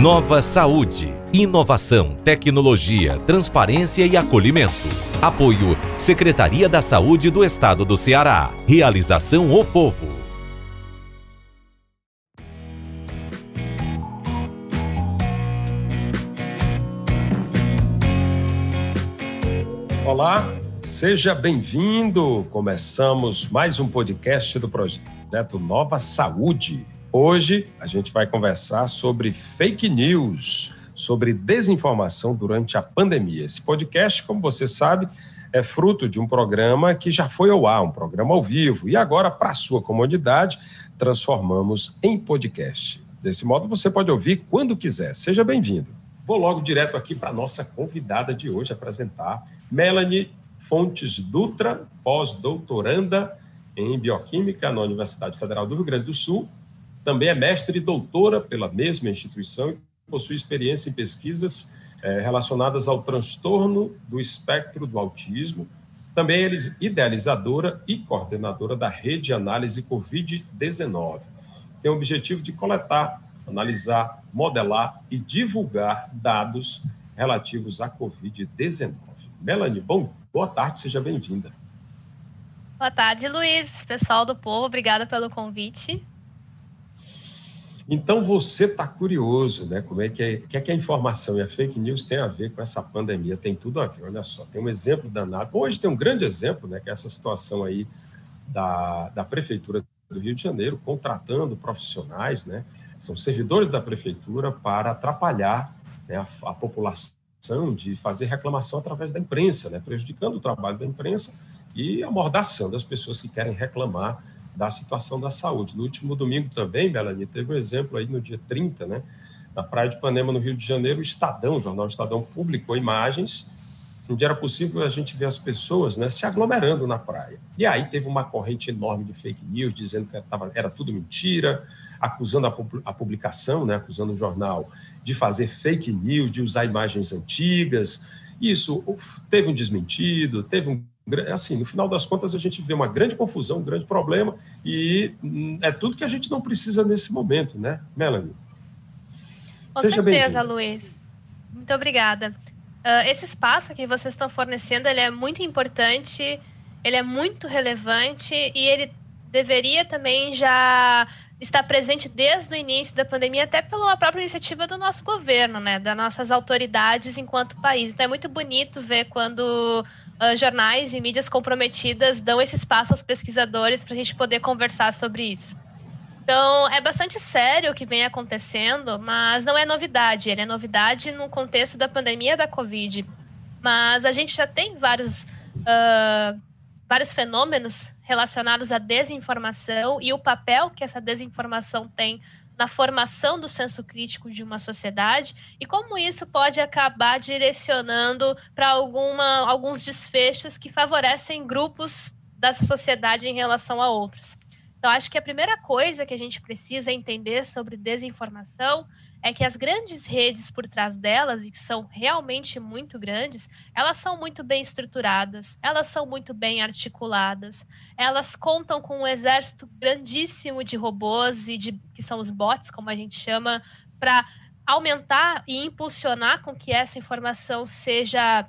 Nova Saúde. Inovação, tecnologia, transparência e acolhimento. Apoio Secretaria da Saúde do Estado do Ceará. Realização O Povo. Olá, seja bem-vindo. Começamos mais um podcast do projeto Nova Saúde. Hoje a gente vai conversar sobre fake news, sobre desinformação durante a pandemia. Esse podcast, como você sabe, é fruto de um programa que já foi ao ar, um programa ao vivo, e agora, para sua comodidade, transformamos em podcast. Desse modo, você pode ouvir quando quiser. Seja bem-vindo. Vou logo direto aqui para a nossa convidada de hoje apresentar Melanie Fontes Dutra, pós-doutoranda em Bioquímica na Universidade Federal do Rio Grande do Sul também é mestre e doutora pela mesma instituição e possui experiência em pesquisas é, relacionadas ao transtorno do espectro do autismo. Também é idealizadora e coordenadora da rede análise Covid-19. Tem o objetivo de coletar, analisar, modelar e divulgar dados relativos à Covid-19. Melanie, bom, boa tarde, seja bem-vinda. Boa tarde, Luiz, pessoal do povo, obrigada pelo convite. Então você está curioso, né? Como é que, é, que é que a informação e a fake news tem a ver com essa pandemia? Tem tudo a ver. Olha só, tem um exemplo danado. Hoje tem um grande exemplo, né? Que é essa situação aí da, da prefeitura do Rio de Janeiro contratando profissionais, né? São servidores da prefeitura para atrapalhar né, a, a população de fazer reclamação através da imprensa, né? Prejudicando o trabalho da imprensa e amordaçando as pessoas que querem reclamar da situação da saúde. No último domingo também, Melanie, teve um exemplo aí no dia 30, né? Na Praia de Ipanema, no Rio de Janeiro, o Estadão, o jornal Estadão, publicou imagens onde era possível a gente ver as pessoas né, se aglomerando na praia. E aí teve uma corrente enorme de fake news, dizendo que era, era tudo mentira, acusando a, a publicação, né, acusando o jornal de fazer fake news, de usar imagens antigas. Isso teve um desmentido, teve um assim, no final das contas, a gente vê uma grande confusão, um grande problema, e hum, é tudo que a gente não precisa nesse momento, né, Melanie? Com Seja certeza, Luiz. Muito obrigada. Uh, esse espaço que vocês estão fornecendo, ele é muito importante, ele é muito relevante e ele deveria também já estar presente desde o início da pandemia, até pela própria iniciativa do nosso governo, né, das nossas autoridades enquanto país. Então é muito bonito ver quando uh, jornais e mídias comprometidas dão esse espaço aos pesquisadores para a gente poder conversar sobre isso. Então, é bastante sério o que vem acontecendo, mas não é novidade. Ele é novidade no contexto da pandemia da Covid. Mas a gente já tem vários, uh, vários fenômenos relacionados à desinformação e o papel que essa desinformação tem na formação do senso crítico de uma sociedade e como isso pode acabar direcionando para alguns desfechos que favorecem grupos dessa sociedade em relação a outros. Então, acho que a primeira coisa que a gente precisa entender sobre desinformação é que as grandes redes por trás delas, e que são realmente muito grandes, elas são muito bem estruturadas, elas são muito bem articuladas, elas contam com um exército grandíssimo de robôs e de que são os bots, como a gente chama, para aumentar e impulsionar com que essa informação seja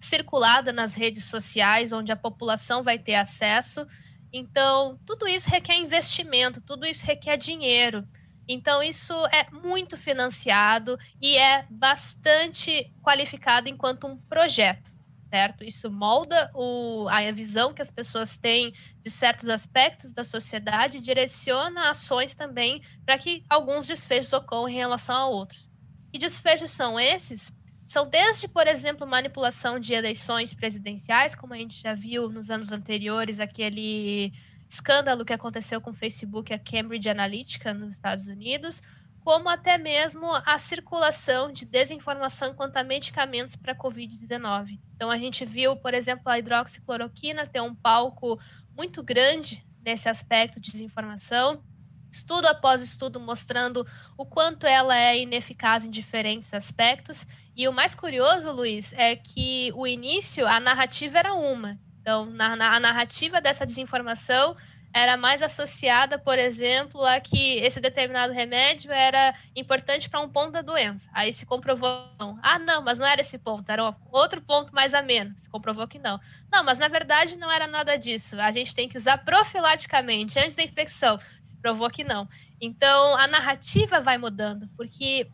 circulada nas redes sociais, onde a população vai ter acesso. Então, tudo isso requer investimento, tudo isso requer dinheiro. Então, isso é muito financiado e é bastante qualificado enquanto um projeto, certo? Isso molda o, a visão que as pessoas têm de certos aspectos da sociedade e direciona ações também para que alguns desfechos ocorram em relação a outros. E desfechos são esses? São desde, por exemplo, manipulação de eleições presidenciais, como a gente já viu nos anos anteriores, aquele escândalo que aconteceu com o Facebook, a Cambridge Analytica, nos Estados Unidos, como até mesmo a circulação de desinformação quanto a medicamentos para Covid-19. Então, a gente viu, por exemplo, a hidroxicloroquina ter um palco muito grande nesse aspecto de desinformação, estudo após estudo mostrando o quanto ela é ineficaz em diferentes aspectos. E o mais curioso, Luiz, é que o início, a narrativa era uma, então, na, na, a narrativa dessa desinformação era mais associada, por exemplo, a que esse determinado remédio era importante para um ponto da doença. Aí se comprovou, ah, não, mas não era esse ponto, era outro ponto mais a menos. Se comprovou que não. Não, mas na verdade não era nada disso. A gente tem que usar profilaticamente antes da infecção. Se provou que não. Então a narrativa vai mudando, porque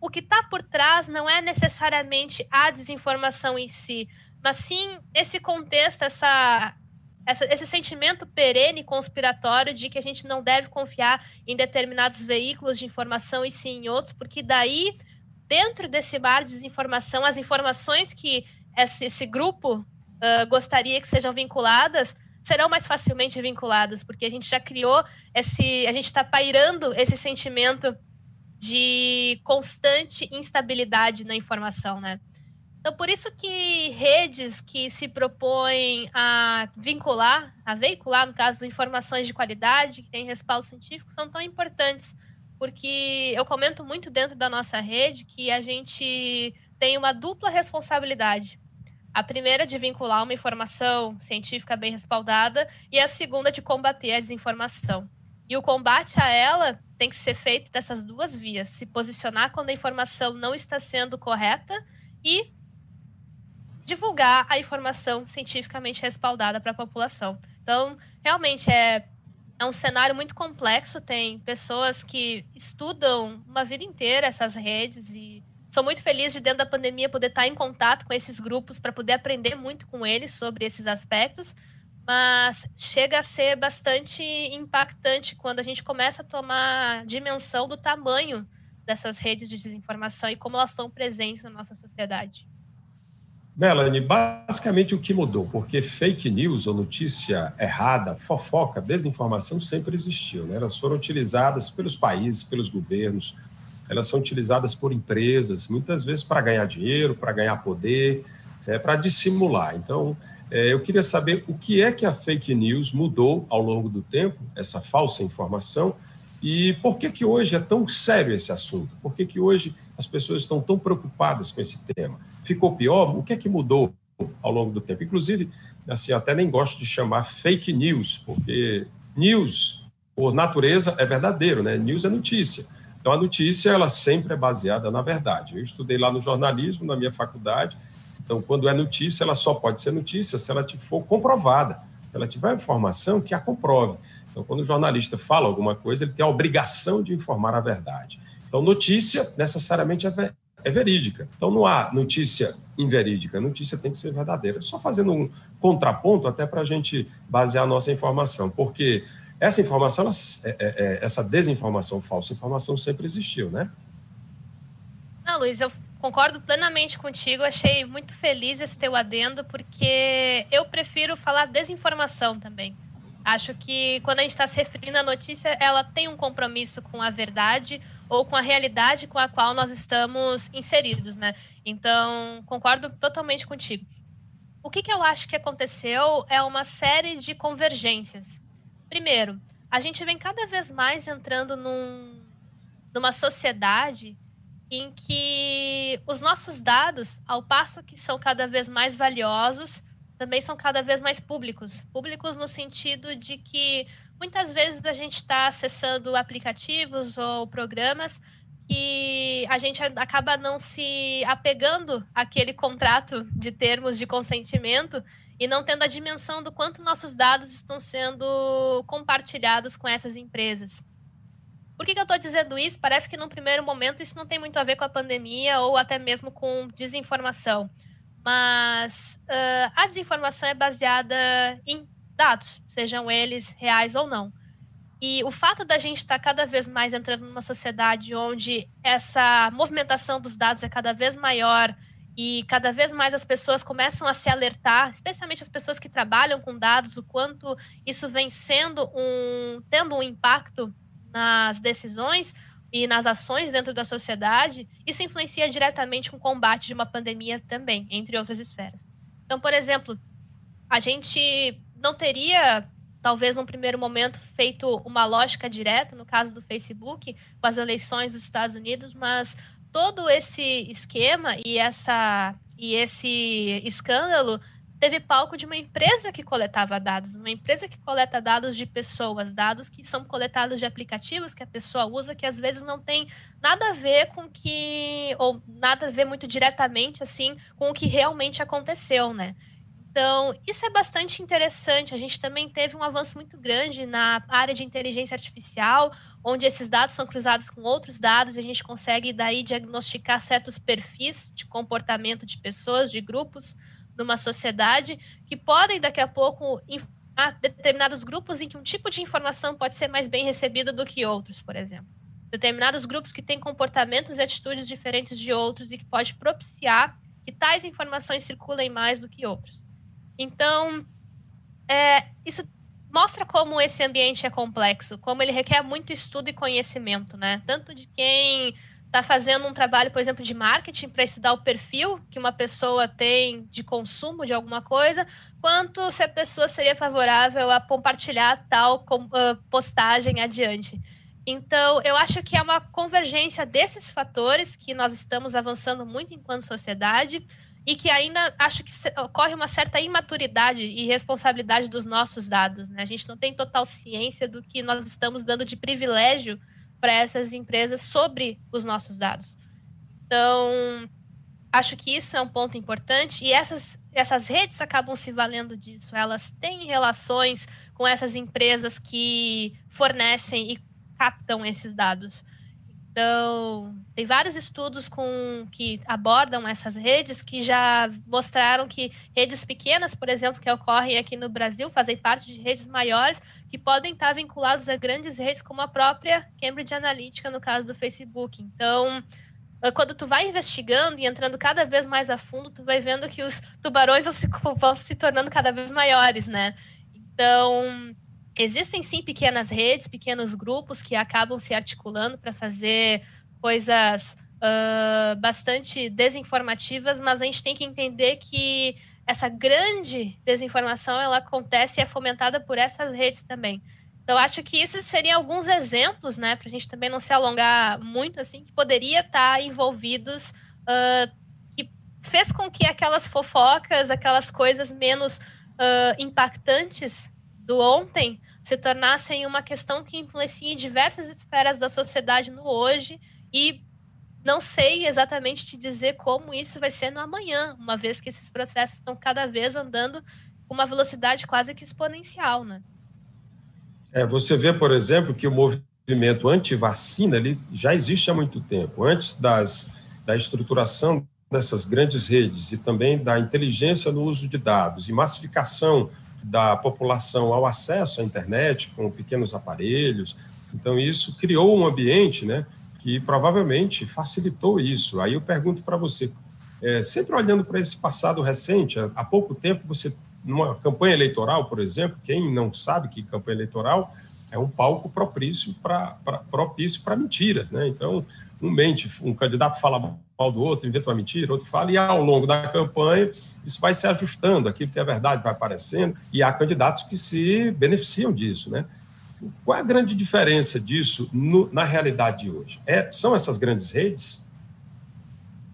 o que está por trás não é necessariamente a desinformação em si, mas sim esse contexto, essa essa, esse sentimento perene conspiratório de que a gente não deve confiar em determinados veículos de informação e sim em outros, porque daí, dentro desse mar de desinformação, as informações que esse, esse grupo uh, gostaria que sejam vinculadas serão mais facilmente vinculadas, porque a gente já criou esse, a gente está pairando esse sentimento de constante instabilidade na informação, né? Então, por isso que redes que se propõem a vincular, a veicular, no caso, informações de qualidade, que têm respaldo científico, são tão importantes, porque eu comento muito dentro da nossa rede que a gente tem uma dupla responsabilidade. A primeira de vincular uma informação científica bem respaldada e a segunda de combater a desinformação. E o combate a ela tem que ser feito dessas duas vias: se posicionar quando a informação não está sendo correta e divulgar a informação cientificamente respaldada para a população. Então, realmente é, é um cenário muito complexo. Tem pessoas que estudam uma vida inteira essas redes e sou muito feliz de dentro da pandemia poder estar em contato com esses grupos para poder aprender muito com eles sobre esses aspectos. Mas chega a ser bastante impactante quando a gente começa a tomar dimensão do tamanho dessas redes de desinformação e como elas estão presentes na nossa sociedade. Melanie, basicamente o que mudou? Porque fake news ou notícia errada, fofoca, desinformação sempre existiu. Né? Elas foram utilizadas pelos países, pelos governos, elas são utilizadas por empresas, muitas vezes para ganhar dinheiro, para ganhar poder, é, para dissimular. Então, eu queria saber o que é que a fake news mudou ao longo do tempo, essa falsa informação, e por que, que hoje é tão sério esse assunto? Por que, que hoje as pessoas estão tão preocupadas com esse tema? Ficou pior? O que é que mudou ao longo do tempo? Inclusive, assim, até nem gosto de chamar fake news, porque news, por natureza, é verdadeiro, né? News é notícia. Então, a notícia, ela sempre é baseada na verdade. Eu estudei lá no jornalismo, na minha faculdade. Então, quando é notícia, ela só pode ser notícia se ela for comprovada. Se ela tiver informação que a comprove. Então, quando o jornalista fala alguma coisa, ele tem a obrigação de informar a verdade. Então, notícia necessariamente é, ver, é verídica. Então, não há notícia inverídica, notícia tem que ser verdadeira. Só fazendo um contraponto até para a gente basear a nossa informação, porque essa informação, ela, é, é, é, essa desinformação, falsa informação sempre existiu, né? Não, Luiz, eu concordo plenamente contigo. Achei muito feliz esse teu adendo, porque eu prefiro falar desinformação também. Acho que quando a gente está se referindo à notícia, ela tem um compromisso com a verdade ou com a realidade com a qual nós estamos inseridos, né? Então, concordo totalmente contigo. O que, que eu acho que aconteceu é uma série de convergências. Primeiro, a gente vem cada vez mais entrando num, numa sociedade em que os nossos dados, ao passo que são cada vez mais valiosos, também são cada vez mais públicos. Públicos no sentido de que muitas vezes a gente está acessando aplicativos ou programas que a gente acaba não se apegando àquele contrato de termos de consentimento e não tendo a dimensão do quanto nossos dados estão sendo compartilhados com essas empresas. Por que, que eu estou dizendo isso? Parece que, num primeiro momento, isso não tem muito a ver com a pandemia ou até mesmo com desinformação mas uh, a desinformação é baseada em dados, sejam eles reais ou não. E o fato da gente estar cada vez mais entrando numa sociedade onde essa movimentação dos dados é cada vez maior e cada vez mais as pessoas começam a se alertar, especialmente as pessoas que trabalham com dados, o quanto isso vem sendo um tendo um impacto nas decisões, e nas ações dentro da sociedade, isso influencia diretamente o combate de uma pandemia também, entre outras esferas. Então, por exemplo, a gente não teria, talvez num primeiro momento, feito uma lógica direta, no caso do Facebook, com as eleições dos Estados Unidos, mas todo esse esquema e, essa, e esse escândalo teve palco de uma empresa que coletava dados, uma empresa que coleta dados de pessoas, dados que são coletados de aplicativos que a pessoa usa, que às vezes não tem nada a ver com que, ou nada a ver muito diretamente, assim, com o que realmente aconteceu, né? Então, isso é bastante interessante. A gente também teve um avanço muito grande na área de inteligência artificial, onde esses dados são cruzados com outros dados e a gente consegue daí diagnosticar certos perfis de comportamento de pessoas, de grupos numa sociedade que podem daqui a pouco determinados grupos em que um tipo de informação pode ser mais bem recebida do que outros, por exemplo. Determinados grupos que têm comportamentos e atitudes diferentes de outros e que pode propiciar que tais informações circulem mais do que outros. Então, é, isso mostra como esse ambiente é complexo, como ele requer muito estudo e conhecimento, né? Tanto de quem está fazendo um trabalho, por exemplo, de marketing para estudar o perfil que uma pessoa tem de consumo de alguma coisa, quanto se a pessoa seria favorável a compartilhar tal postagem adiante. Então, eu acho que é uma convergência desses fatores que nós estamos avançando muito enquanto sociedade, e que ainda acho que ocorre uma certa imaturidade e responsabilidade dos nossos dados. Né? A gente não tem total ciência do que nós estamos dando de privilégio para essas empresas sobre os nossos dados. Então, acho que isso é um ponto importante e essas, essas redes acabam se valendo disso. Elas têm relações com essas empresas que fornecem e captam esses dados. Então, tem vários estudos com que abordam essas redes que já mostraram que redes pequenas, por exemplo, que ocorrem aqui no Brasil, fazem parte de redes maiores que podem estar vinculados a grandes redes como a própria Cambridge Analytica, no caso do Facebook. Então, ah, quando tu vai investigando e entrando cada vez mais a fundo, tu vai vendo que os tubarões vão se, vão se tornando cada vez maiores, né? Então, existem sim pequenas redes, pequenos grupos que acabam se articulando para fazer coisas uh, bastante desinformativas, mas a gente tem que entender que essa grande desinformação ela acontece e é fomentada por essas redes também. Então, acho que isso seriam alguns exemplos, né, para a gente também não se alongar muito, assim, que poderia estar tá envolvidos, uh, que fez com que aquelas fofocas, aquelas coisas menos uh, impactantes do ontem se tornassem uma questão que influencia em diversas esferas da sociedade no hoje e não sei exatamente te dizer como isso vai ser no amanhã, uma vez que esses processos estão cada vez andando com uma velocidade quase que exponencial, né? É, você vê, por exemplo, que o movimento anti-vacina ele já existe há muito tempo. Antes das, da estruturação dessas grandes redes e também da inteligência no uso de dados e massificação da população ao acesso à internet com pequenos aparelhos. Então, isso criou um ambiente né, que provavelmente facilitou isso. Aí eu pergunto para você, é, sempre olhando para esse passado recente, há pouco tempo você, numa campanha eleitoral, por exemplo, quem não sabe que campanha eleitoral é um palco propício para propício para mentiras, né? Então, um mente, um candidato fala mal do outro, inventa uma mentira, outro fala, e ao longo da campanha isso vai se ajustando, aquilo que é verdade vai aparecendo, e há candidatos que se beneficiam disso, né? Qual é a grande diferença disso no, na realidade de hoje? É, são essas grandes redes?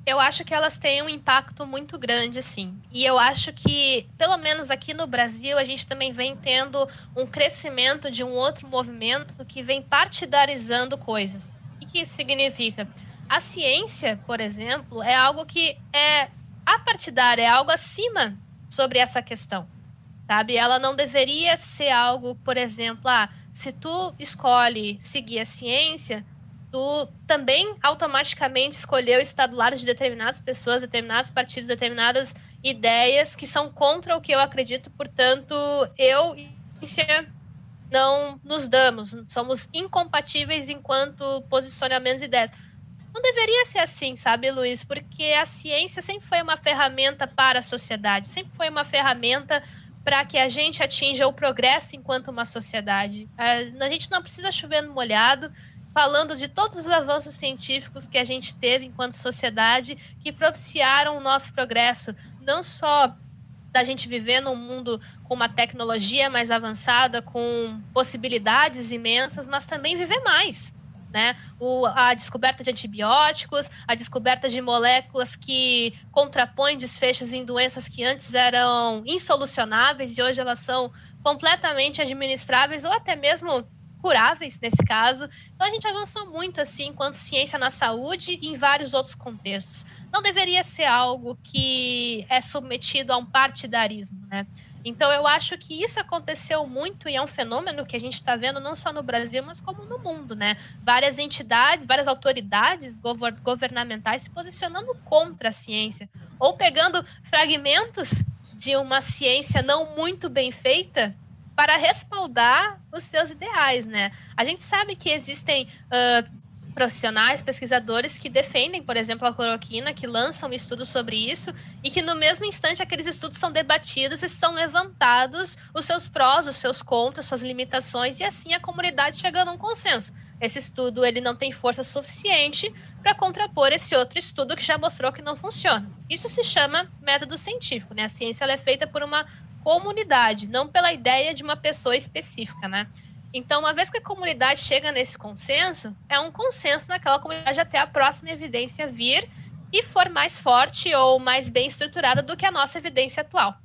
Eu acho que elas têm um impacto muito grande, sim. E eu acho que, pelo menos aqui no Brasil, a gente também vem tendo um crescimento de um outro movimento que vem partidarizando coisas. O que isso significa? A ciência, por exemplo, é algo que é apartidária, é algo acima sobre essa questão, sabe? Ela não deveria ser algo, por exemplo, ah, se tu escolhe seguir a ciência, tu também automaticamente escolheu estar do lado de determinadas pessoas, determinados partidos, determinadas ideias que são contra o que eu acredito, portanto, eu e não nos damos, somos incompatíveis enquanto posicionamentos e ideias. Não deveria ser assim, sabe, Luiz? Porque a ciência sempre foi uma ferramenta para a sociedade, sempre foi uma ferramenta para que a gente atinja o progresso enquanto uma sociedade. A gente não precisa chover no molhado, falando de todos os avanços científicos que a gente teve enquanto sociedade que propiciaram o nosso progresso, não só da gente viver num mundo com uma tecnologia mais avançada, com possibilidades imensas, mas também viver mais. Né? O, a descoberta de antibióticos, a descoberta de moléculas que contrapõem desfechos em doenças que antes eram insolucionáveis e hoje elas são completamente administráveis ou até mesmo curáveis nesse caso. Então a gente avançou muito assim enquanto ciência na saúde e em vários outros contextos. Não deveria ser algo que é submetido a um partidarismo, né? Então, eu acho que isso aconteceu muito e é um fenômeno que a gente está vendo não só no Brasil, mas como no mundo, né? Várias entidades, várias autoridades governamentais se posicionando contra a ciência, ou pegando fragmentos de uma ciência não muito bem feita para respaldar os seus ideais, né? A gente sabe que existem uh, profissionais, pesquisadores que defendem, por exemplo, a cloroquina, que lançam estudos sobre isso e que no mesmo instante aqueles estudos são debatidos e são levantados os seus prós, os seus contras, suas limitações e assim a comunidade chega a um consenso. Esse estudo ele não tem força suficiente para contrapor esse outro estudo que já mostrou que não funciona. Isso se chama método científico, né? A ciência é feita por uma comunidade, não pela ideia de uma pessoa específica, né? Então, uma vez que a comunidade chega nesse consenso, é um consenso naquela comunidade até a próxima evidência vir e for mais forte ou mais bem estruturada do que a nossa evidência atual.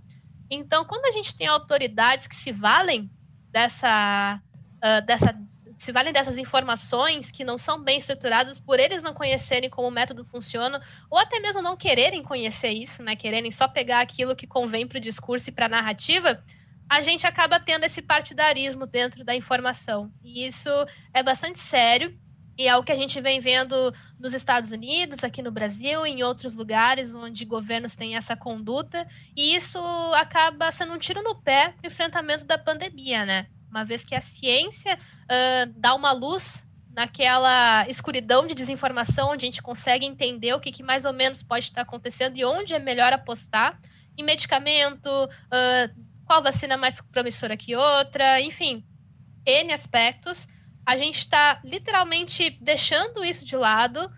Então, quando a gente tem autoridades que se valem dessa, uh, dessa se valem dessas informações que não são bem estruturadas por eles não conhecerem como o método funciona, ou até mesmo não quererem conhecer isso, né? Quererem só pegar aquilo que convém para o discurso e para a narrativa, a gente acaba tendo esse partidarismo dentro da informação. E isso é bastante sério. E é o que a gente vem vendo nos Estados Unidos, aqui no Brasil, em outros lugares onde governos têm essa conduta. E isso acaba sendo um tiro no pé no enfrentamento da pandemia, né? Uma vez que a ciência uh, dá uma luz naquela escuridão de desinformação, onde a gente consegue entender o que, que mais ou menos pode estar acontecendo e onde é melhor apostar em medicamento, uh, qual vacina mais promissora que outra, enfim, N aspectos. A gente está literalmente deixando isso de lado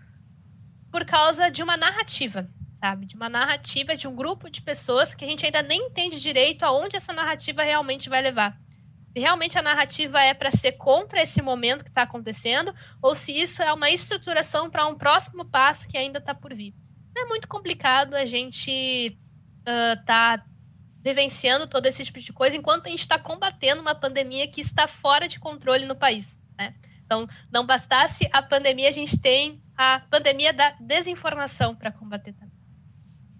por causa de uma narrativa, sabe? De uma narrativa de um grupo de pessoas que a gente ainda nem entende direito aonde essa narrativa realmente vai levar. Se realmente a narrativa é para ser contra esse momento que está acontecendo, ou se isso é uma estruturação para um próximo passo que ainda está por vir. É muito complicado a gente uh, tá vivenciando todo esse tipo de coisa enquanto a gente está combatendo uma pandemia que está fora de controle no país. Né? Então, não bastasse a pandemia, a gente tem a pandemia da desinformação para combater também.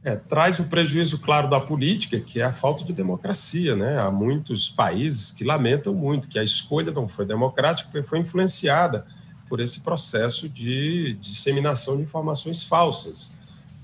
É, traz o um prejuízo claro da política, que é a falta de democracia. Né? Há muitos países que lamentam muito que a escolha não foi democrática, porque foi influenciada por esse processo de disseminação de informações falsas.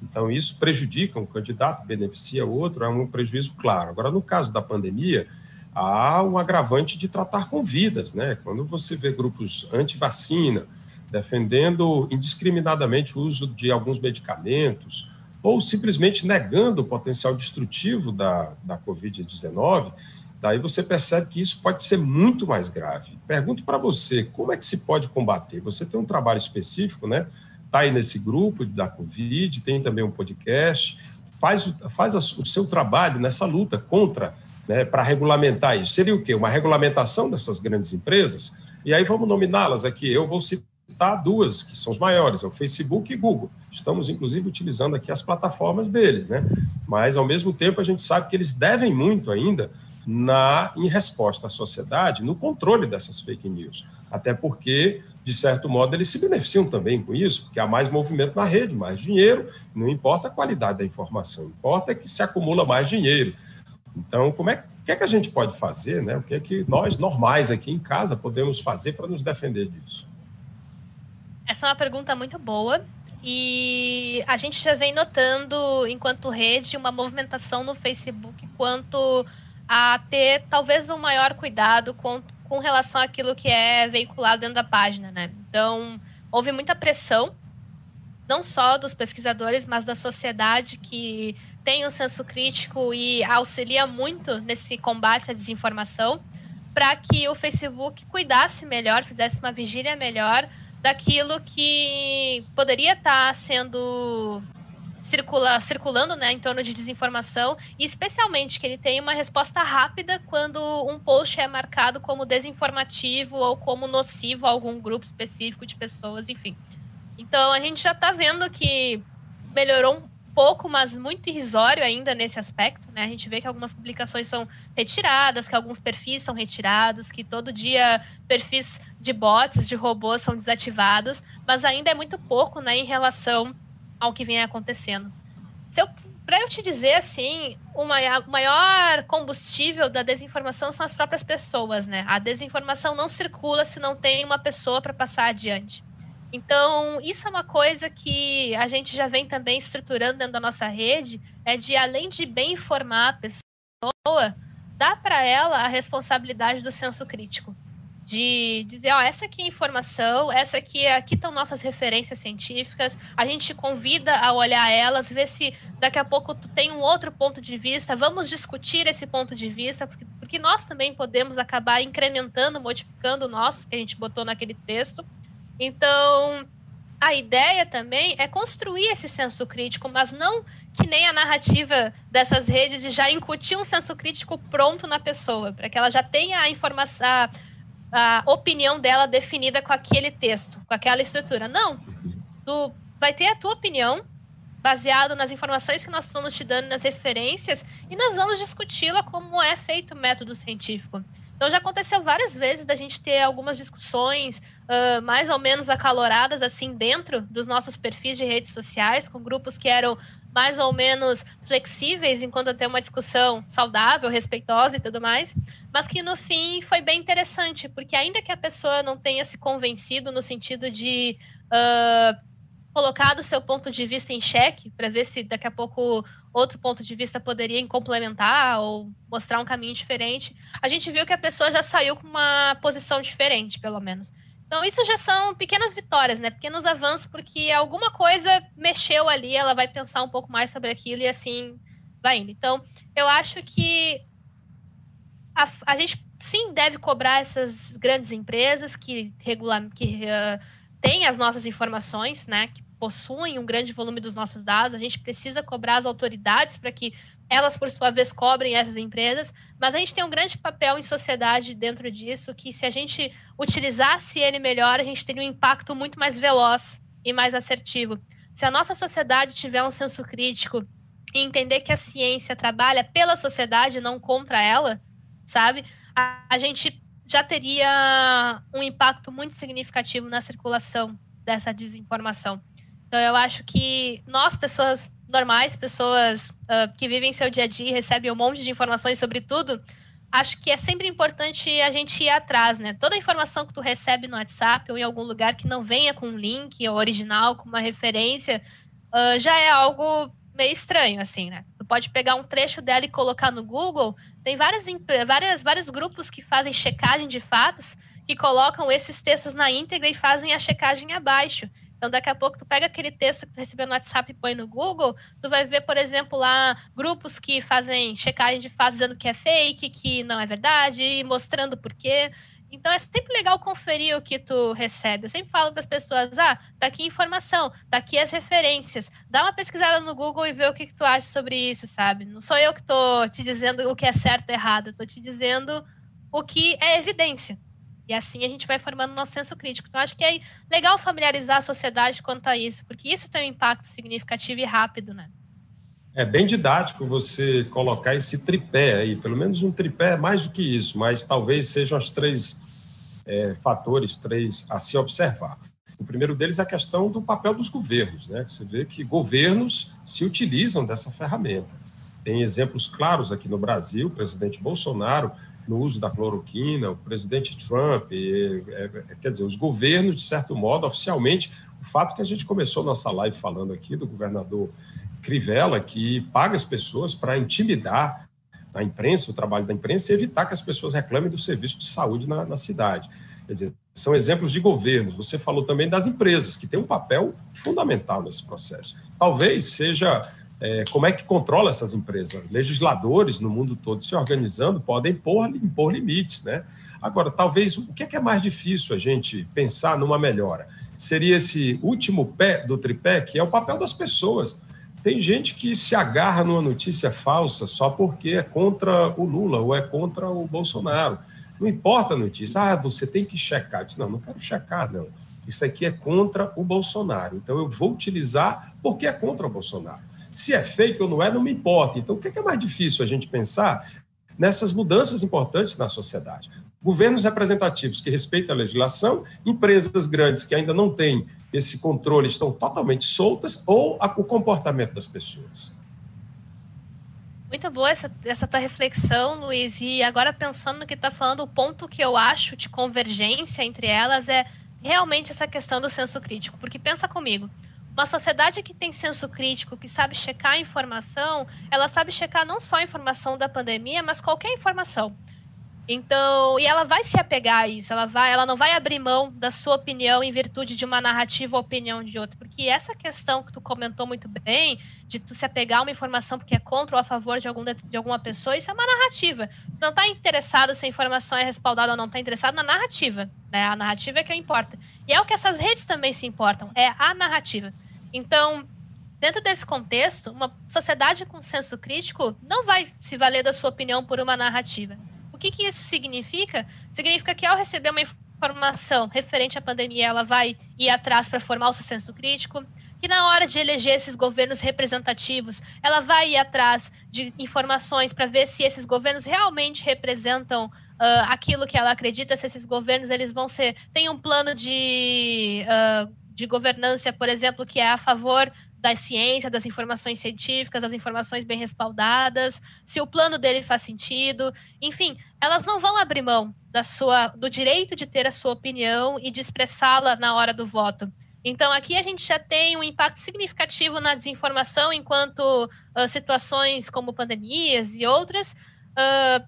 Então, isso prejudica um candidato, beneficia outro, é um prejuízo claro. Agora, no caso da pandemia, há um agravante de tratar com vidas, né? Quando você vê grupos anti-vacina defendendo indiscriminadamente o uso de alguns medicamentos, ou simplesmente negando o potencial destrutivo da, da Covid-19, daí você percebe que isso pode ser muito mais grave. Pergunto para você, como é que se pode combater? Você tem um trabalho específico, né? Está aí nesse grupo da Covid, tem também um podcast, faz, faz o seu trabalho nessa luta contra, né, para regulamentar isso. Seria o quê? Uma regulamentação dessas grandes empresas? E aí vamos nominá-las aqui. Eu vou citar duas, que são os maiores, é o Facebook e Google. Estamos, inclusive, utilizando aqui as plataformas deles, né? Mas, ao mesmo tempo, a gente sabe que eles devem muito ainda na em resposta à sociedade no controle dessas fake news. Até porque de certo modo, eles se beneficiam também com isso, porque há mais movimento na rede, mais dinheiro, não importa a qualidade da informação, importa que se acumula mais dinheiro. Então, como é, que é que a gente pode fazer, né? O que é que nós, normais aqui em casa, podemos fazer para nos defender disso? Essa é uma pergunta muito boa. E a gente já vem notando, enquanto rede, uma movimentação no Facebook quanto a ter talvez um maior cuidado com, com relação àquilo que é veiculado dentro da página, né? Então, houve muita pressão, não só dos pesquisadores, mas da sociedade que tem um senso crítico e auxilia muito nesse combate à desinformação, para que o Facebook cuidasse melhor, fizesse uma vigília melhor daquilo que poderia estar sendo circula, circulando né, em torno de desinformação, e especialmente que ele tem uma resposta rápida quando um post é marcado como desinformativo ou como nocivo a algum grupo específico de pessoas, enfim. Então a gente já está vendo que melhorou um pouco, mas muito irrisório ainda nesse aspecto. Né? A gente vê que algumas publicações são retiradas, que alguns perfis são retirados, que todo dia perfis de bots, de robôs são desativados, mas ainda é muito pouco né, em relação ao que vem acontecendo. Se eu para eu te dizer assim, o maior combustível da desinformação são as próprias pessoas, né? A desinformação não circula se não tem uma pessoa para passar adiante. Então, isso é uma coisa que a gente já vem também estruturando dentro da nossa rede, é de além de bem informar a pessoa, dar para ela a responsabilidade do senso crítico. De dizer, ó, essa aqui é informação, essa aqui, aqui estão nossas referências científicas, a gente convida a olhar elas, ver se daqui a pouco tu tem um outro ponto de vista, vamos discutir esse ponto de vista, porque, porque nós também podemos acabar incrementando, modificando o nosso, que a gente botou naquele texto, então, a ideia também é construir esse senso crítico, mas não que nem a narrativa dessas redes de já incutir um senso crítico pronto na pessoa, para que ela já tenha a informação, a, opinião dela definida com aquele texto, com aquela estrutura. Não. Tu vai ter a tua opinião baseado nas informações que nós estamos te dando, nas referências, e nós vamos discuti-la como é feito o método científico. Então já aconteceu várias vezes da gente ter algumas discussões uh, mais ou menos acaloradas assim dentro dos nossos perfis de redes sociais, com grupos que eram mais ou menos flexíveis enquanto ter uma discussão saudável, respeitosa e tudo mais, mas que no fim foi bem interessante, porque ainda que a pessoa não tenha se convencido no sentido de uh, colocado o seu ponto de vista em xeque para ver se daqui a pouco outro ponto de vista poderia complementar ou mostrar um caminho diferente, a gente viu que a pessoa já saiu com uma posição diferente, pelo menos. Então, isso já são pequenas vitórias, né? Pequenos avanços, porque alguma coisa mexeu ali, ela vai pensar um pouco mais sobre aquilo e assim vai indo. Então, eu acho que a, a gente sim deve cobrar essas grandes empresas que, regulam, que uh, têm as nossas informações, né? Que possuem um grande volume dos nossos dados, a gente precisa cobrar as autoridades para que elas, por sua vez, cobrem essas empresas, mas a gente tem um grande papel em sociedade dentro disso, que se a gente utilizasse ele melhor, a gente teria um impacto muito mais veloz e mais assertivo. Se a nossa sociedade tiver um senso crítico e entender que a ciência trabalha pela sociedade, não contra ela, sabe? A, a gente já teria um impacto muito significativo na circulação dessa desinformação. Então, eu acho que nós, pessoas normais, pessoas uh, que vivem seu dia a dia e recebem um monte de informações sobre tudo, acho que é sempre importante a gente ir atrás, né? Toda informação que tu recebe no WhatsApp ou em algum lugar que não venha com um link original, com uma referência, uh, já é algo meio estranho, assim, né? Tu pode pegar um trecho dela e colocar no Google. Tem várias, várias, vários grupos que fazem checagem de fatos, que colocam esses textos na íntegra e fazem a checagem abaixo. Então, daqui a pouco, tu pega aquele texto que tu recebeu no WhatsApp e põe no Google, tu vai ver, por exemplo, lá grupos que fazem checagem de fatos dizendo que é fake, que não é verdade, e mostrando por quê. Então, é sempre legal conferir o que tu recebe. Eu sempre falo para as pessoas, ah, tá aqui informação, tá aqui as referências. Dá uma pesquisada no Google e vê o que, que tu acha sobre isso, sabe? Não sou eu que tô te dizendo o que é certo e errado, eu tô te dizendo o que é evidência. E assim a gente vai formando nosso senso crítico. Então, acho que é legal familiarizar a sociedade quanto a isso, porque isso tem um impacto significativo e rápido, né? É bem didático você colocar esse tripé aí, pelo menos um tripé mais do que isso, mas talvez sejam os três é, fatores, três a se observar. O primeiro deles é a questão do papel dos governos, né? Você vê que governos se utilizam dessa ferramenta. Tem exemplos claros aqui no Brasil, o presidente Bolsonaro no uso da cloroquina, o presidente Trump, e, é, é, quer dizer, os governos, de certo modo, oficialmente, o fato que a gente começou nossa live falando aqui do governador Crivella, que paga as pessoas para intimidar a imprensa, o trabalho da imprensa, e evitar que as pessoas reclamem do serviço de saúde na, na cidade. Quer dizer, são exemplos de governos. Você falou também das empresas, que têm um papel fundamental nesse processo. Talvez seja é, como é que controla essas empresas? Legisladores no mundo todo se organizando podem impor, impor limites, né? Agora, talvez o que é, que é mais difícil a gente pensar numa melhora? Seria esse último pé do tripé, que é o papel das pessoas. tem gente que se agarra numa notícia falsa só porque é contra o Lula ou é contra o Bolsonaro. Não importa a notícia. Ah, você tem que checar. Diz, não, não quero checar, não. Isso aqui é contra o Bolsonaro. Então eu vou utilizar porque é contra o Bolsonaro. Se é fake ou não é, não me importa. Então o que é mais difícil a gente pensar nessas mudanças importantes na sociedade? Governos representativos que respeitam a legislação, empresas grandes que ainda não têm esse controle estão totalmente soltas ou o comportamento das pessoas. Muito boa essa, essa tua reflexão, Luiz. E agora pensando no que está falando, o ponto que eu acho de convergência entre elas é realmente essa questão do senso crítico. Porque pensa comigo, uma sociedade que tem senso crítico, que sabe checar a informação, ela sabe checar não só a informação da pandemia, mas qualquer informação. Então, e ela vai se apegar a isso, ela vai, ela não vai abrir mão da sua opinião em virtude de uma narrativa ou opinião de outra, porque essa questão que tu comentou muito bem, de tu se apegar a uma informação porque é contra ou a favor de, algum, de alguma pessoa, isso é uma narrativa. Tu não está interessado se a informação é respaldada ou não, está interessado na narrativa, né? A narrativa é que importa. E é o que essas redes também se importam, é a narrativa. Então, Dentro desse contexto, uma sociedade com senso crítico não vai se valer da sua opinião por uma narrativa. O que, que isso significa? Significa que ao receber uma informação referente à pandemia, ela vai ir atrás para formar o seu senso crítico, que na hora de eleger esses governos representativos, ela vai ir atrás de informações para ver se esses governos realmente representam uh, aquilo que ela acredita, se esses governos eles vão ser têm um plano de, uh, de governança, por exemplo, que é a favor da ciência, das informações científicas, das informações bem respaldadas, se o plano dele faz sentido, enfim, elas não vão abrir mão da sua, do direito de ter a sua opinião e de expressá-la na hora do voto. Então, aqui a gente já tem um impacto significativo na desinformação, enquanto uh, situações como pandemias e outras, uh,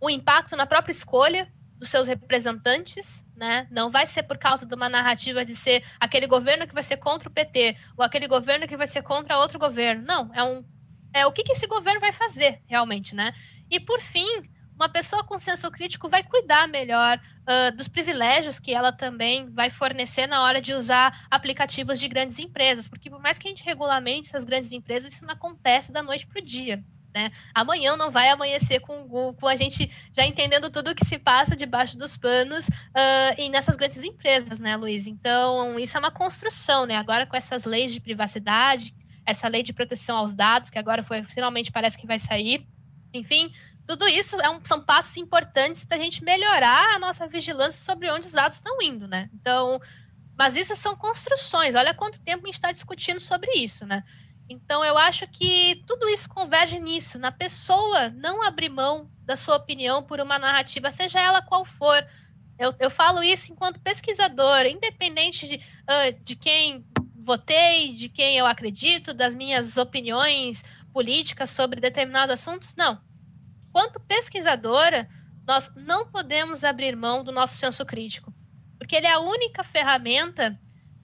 o impacto na própria escolha dos seus representantes, né? Não vai ser por causa de uma narrativa de ser aquele governo que vai ser contra o PT ou aquele governo que vai ser contra outro governo. Não, é um é o que, que esse governo vai fazer realmente, né? E por fim, uma pessoa com senso crítico vai cuidar melhor uh, dos privilégios que ela também vai fornecer na hora de usar aplicativos de grandes empresas, porque por mais que a gente regulamente essas grandes empresas, isso não acontece da noite para o dia. Né? Amanhã não vai amanhecer com, com a gente já entendendo tudo o que se passa debaixo dos panos uh, e nessas grandes empresas, né, Luiz? Então, isso é uma construção, né? Agora com essas leis de privacidade, essa lei de proteção aos dados, que agora foi finalmente parece que vai sair. Enfim, tudo isso é um, são passos importantes para a gente melhorar a nossa vigilância sobre onde os dados estão indo, né? Então, mas isso são construções. Olha quanto tempo a gente está discutindo sobre isso, né? Então, eu acho que tudo isso converge nisso, na pessoa não abrir mão da sua opinião por uma narrativa, seja ela qual for. Eu, eu falo isso enquanto pesquisadora, independente de, uh, de quem votei, de quem eu acredito, das minhas opiniões políticas sobre determinados assuntos, não. Quanto pesquisadora, nós não podemos abrir mão do nosso senso crítico, porque ele é a única ferramenta,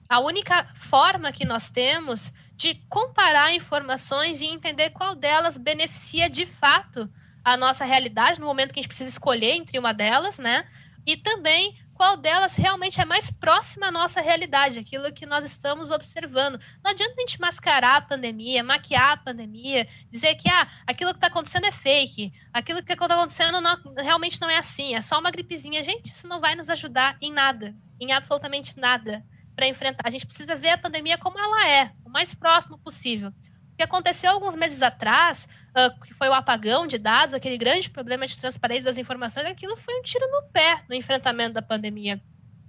a única forma que nós temos de comparar informações e entender qual delas beneficia de fato a nossa realidade no momento que a gente precisa escolher entre uma delas, né? E também qual delas realmente é mais próxima à nossa realidade, aquilo que nós estamos observando. Não adianta a gente mascarar a pandemia, maquiar a pandemia, dizer que ah, aquilo que está acontecendo é fake, aquilo que está acontecendo não, realmente não é assim, é só uma gripezinha. Gente, isso não vai nos ajudar em nada, em absolutamente nada para enfrentar. A gente precisa ver a pandemia como ela é, mais próximo possível. O que aconteceu alguns meses atrás, uh, que foi o apagão de dados, aquele grande problema de transparência das informações, aquilo foi um tiro no pé no enfrentamento da pandemia.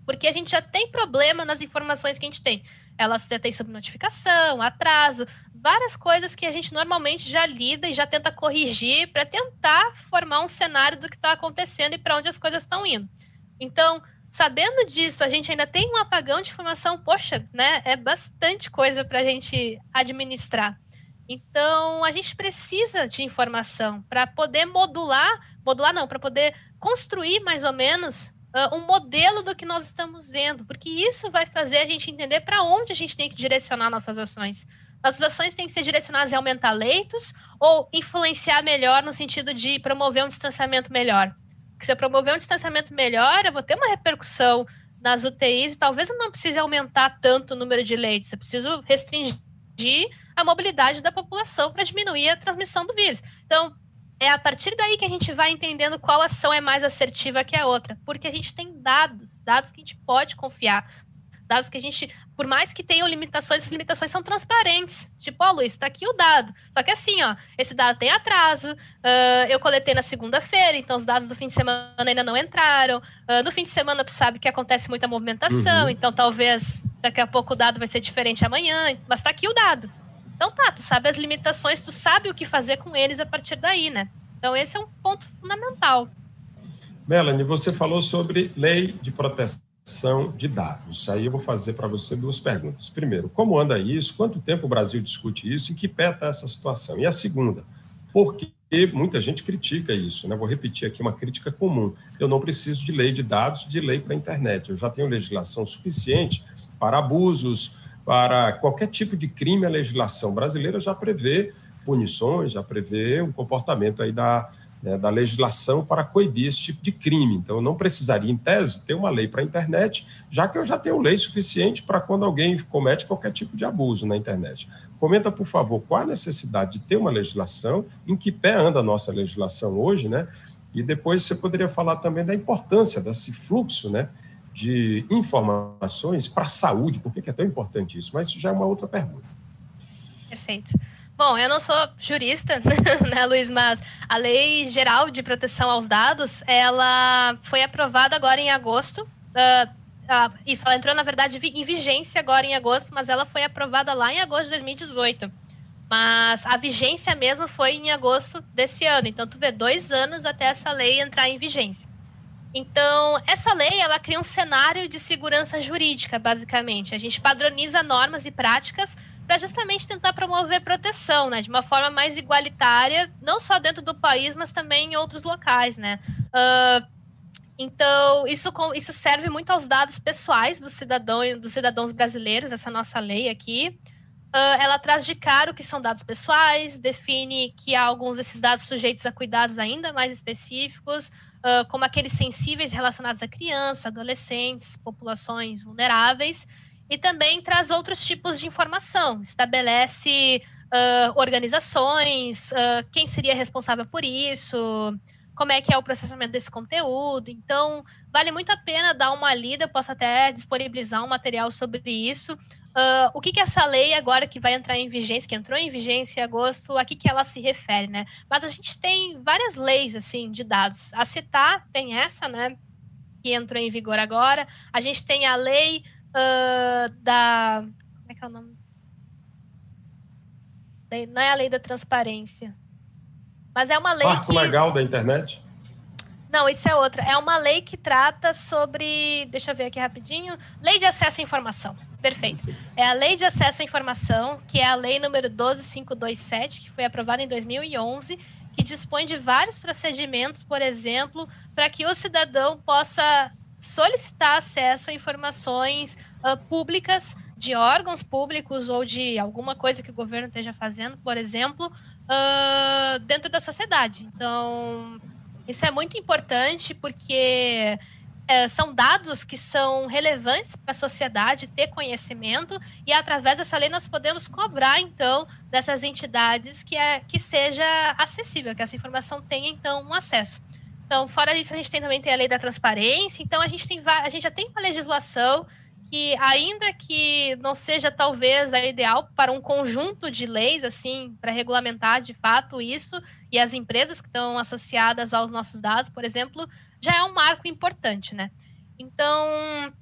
Porque a gente já tem problema nas informações que a gente tem. Elas já têm subnotificação, atraso, várias coisas que a gente normalmente já lida e já tenta corrigir para tentar formar um cenário do que está acontecendo e para onde as coisas estão indo. Então, sabendo disso, a gente ainda tem um apagão de informação, poxa, né? É bastante coisa para a gente administrar. Então, a gente precisa de informação para poder modular, modular não, para poder construir mais ou menos uh, um modelo do que nós estamos vendo, porque isso vai fazer a gente entender para onde a gente tem que direcionar nossas ações. Nossas ações têm que ser direcionadas a aumentar leitos ou influenciar melhor no sentido de promover um distanciamento melhor que se eu promover um distanciamento melhor, eu vou ter uma repercussão nas UTIs e talvez eu não precise aumentar tanto o número de leitos, eu preciso restringir a mobilidade da população para diminuir a transmissão do vírus. Então, é a partir daí que a gente vai entendendo qual ação é mais assertiva que a outra, porque a gente tem dados, dados que a gente pode confiar, dados que a gente, por mais que tenham limitações, as limitações são transparentes. Tipo, ó, oh, Luiz, tá aqui o dado. Só que assim, ó, esse dado tem atraso, uh, eu coletei na segunda-feira, então os dados do fim de semana ainda não entraram. Uh, no fim de semana, tu sabe que acontece muita movimentação, uhum. então talvez daqui a pouco o dado vai ser diferente amanhã, mas tá aqui o dado. Então tá, tu sabe as limitações, tu sabe o que fazer com eles a partir daí, né? Então esse é um ponto fundamental. Melanie, você falou sobre lei de proteção de dados. Aí eu vou fazer para você duas perguntas. Primeiro, como anda isso? Quanto tempo o Brasil discute isso? Em que pé está essa situação? E a segunda, por que muita gente critica isso? Né? Vou repetir aqui uma crítica comum. Eu não preciso de lei de dados, de lei para a internet. Eu já tenho legislação suficiente para abusos, para qualquer tipo de crime, a legislação brasileira já prevê punições, já prevê um comportamento aí da, né, da legislação para coibir esse tipo de crime. Então, eu não precisaria, em tese, ter uma lei para a internet, já que eu já tenho lei suficiente para quando alguém comete qualquer tipo de abuso na internet. Comenta, por favor, qual a necessidade de ter uma legislação, em que pé anda a nossa legislação hoje, né? E depois você poderia falar também da importância desse fluxo, né? de informações para a saúde, por que é tão importante isso? Mas isso já é uma outra pergunta. Perfeito. Bom, eu não sou jurista, né, Luiz, mas a Lei Geral de Proteção aos Dados, ela foi aprovada agora em agosto. Uh, uh, isso, ela entrou, na verdade, em vigência agora em agosto, mas ela foi aprovada lá em agosto de 2018. Mas a vigência mesmo foi em agosto desse ano. Então, tu vê dois anos até essa lei entrar em vigência. Então, essa lei ela cria um cenário de segurança jurídica, basicamente. A gente padroniza normas e práticas para justamente tentar promover proteção, né, de uma forma mais igualitária, não só dentro do país, mas também em outros locais, né. Uh, então, isso, isso serve muito aos dados pessoais do cidadão dos cidadãos brasileiros, essa nossa lei aqui. Uh, ela traz de cara o que são dados pessoais, define que há alguns desses dados sujeitos a cuidados ainda mais específicos, uh, como aqueles sensíveis relacionados a crianças, adolescentes, populações vulneráveis, e também traz outros tipos de informação, estabelece uh, organizações, uh, quem seria responsável por isso, como é que é o processamento desse conteúdo. Então, vale muito a pena dar uma lida, posso até disponibilizar um material sobre isso, Uh, o que, que essa lei agora que vai entrar em vigência, que entrou em vigência em agosto, a que, que ela se refere, né? Mas a gente tem várias leis, assim, de dados. A CETA tem essa, né? Que entrou em vigor agora. A gente tem a lei uh, da... Como é que é o nome? Não é a lei da transparência. Mas é uma lei Marco que... legal da internet? Não, isso é outra. É uma lei que trata sobre. Deixa eu ver aqui rapidinho. Lei de acesso à informação. Perfeito. É a Lei de Acesso à Informação, que é a Lei número 12527, que foi aprovada em 2011, que dispõe de vários procedimentos, por exemplo, para que o cidadão possa solicitar acesso a informações uh, públicas de órgãos públicos ou de alguma coisa que o governo esteja fazendo, por exemplo, uh, dentro da sociedade. Então, isso é muito importante porque é, são dados que são relevantes para a sociedade ter conhecimento e através dessa lei nós podemos cobrar então dessas entidades que é que seja acessível, que essa informação tenha então um acesso. Então, fora isso, a gente tem, também tem a lei da transparência. Então, a gente tem a gente já tem uma legislação que, ainda que não seja talvez a ideal para um conjunto de leis, assim, para regulamentar de fato isso, e as empresas que estão associadas aos nossos dados, por exemplo, já é um marco importante, né? Então,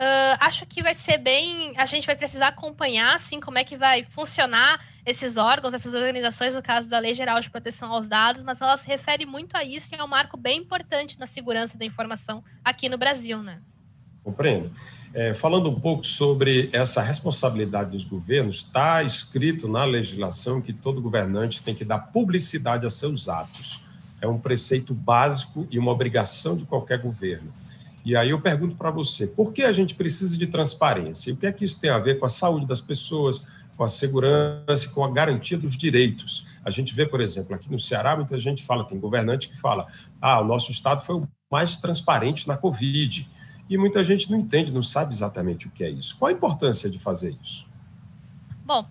uh, acho que vai ser bem. A gente vai precisar acompanhar, assim, como é que vai funcionar esses órgãos, essas organizações, no caso da Lei Geral de Proteção aos Dados, mas ela se refere muito a isso e é um marco bem importante na segurança da informação aqui no Brasil, né? Compreendo. É, falando um pouco sobre essa responsabilidade dos governos, está escrito na legislação que todo governante tem que dar publicidade a seus atos. É um preceito básico e uma obrigação de qualquer governo. E aí eu pergunto para você, por que a gente precisa de transparência? E o que é que isso tem a ver com a saúde das pessoas, com a segurança, com a garantia dos direitos? A gente vê, por exemplo, aqui no Ceará, muita gente fala, tem governante que fala, ah, o nosso estado foi o mais transparente na Covid e muita gente não entende, não sabe exatamente o que é isso. Qual a importância de fazer isso? Bom,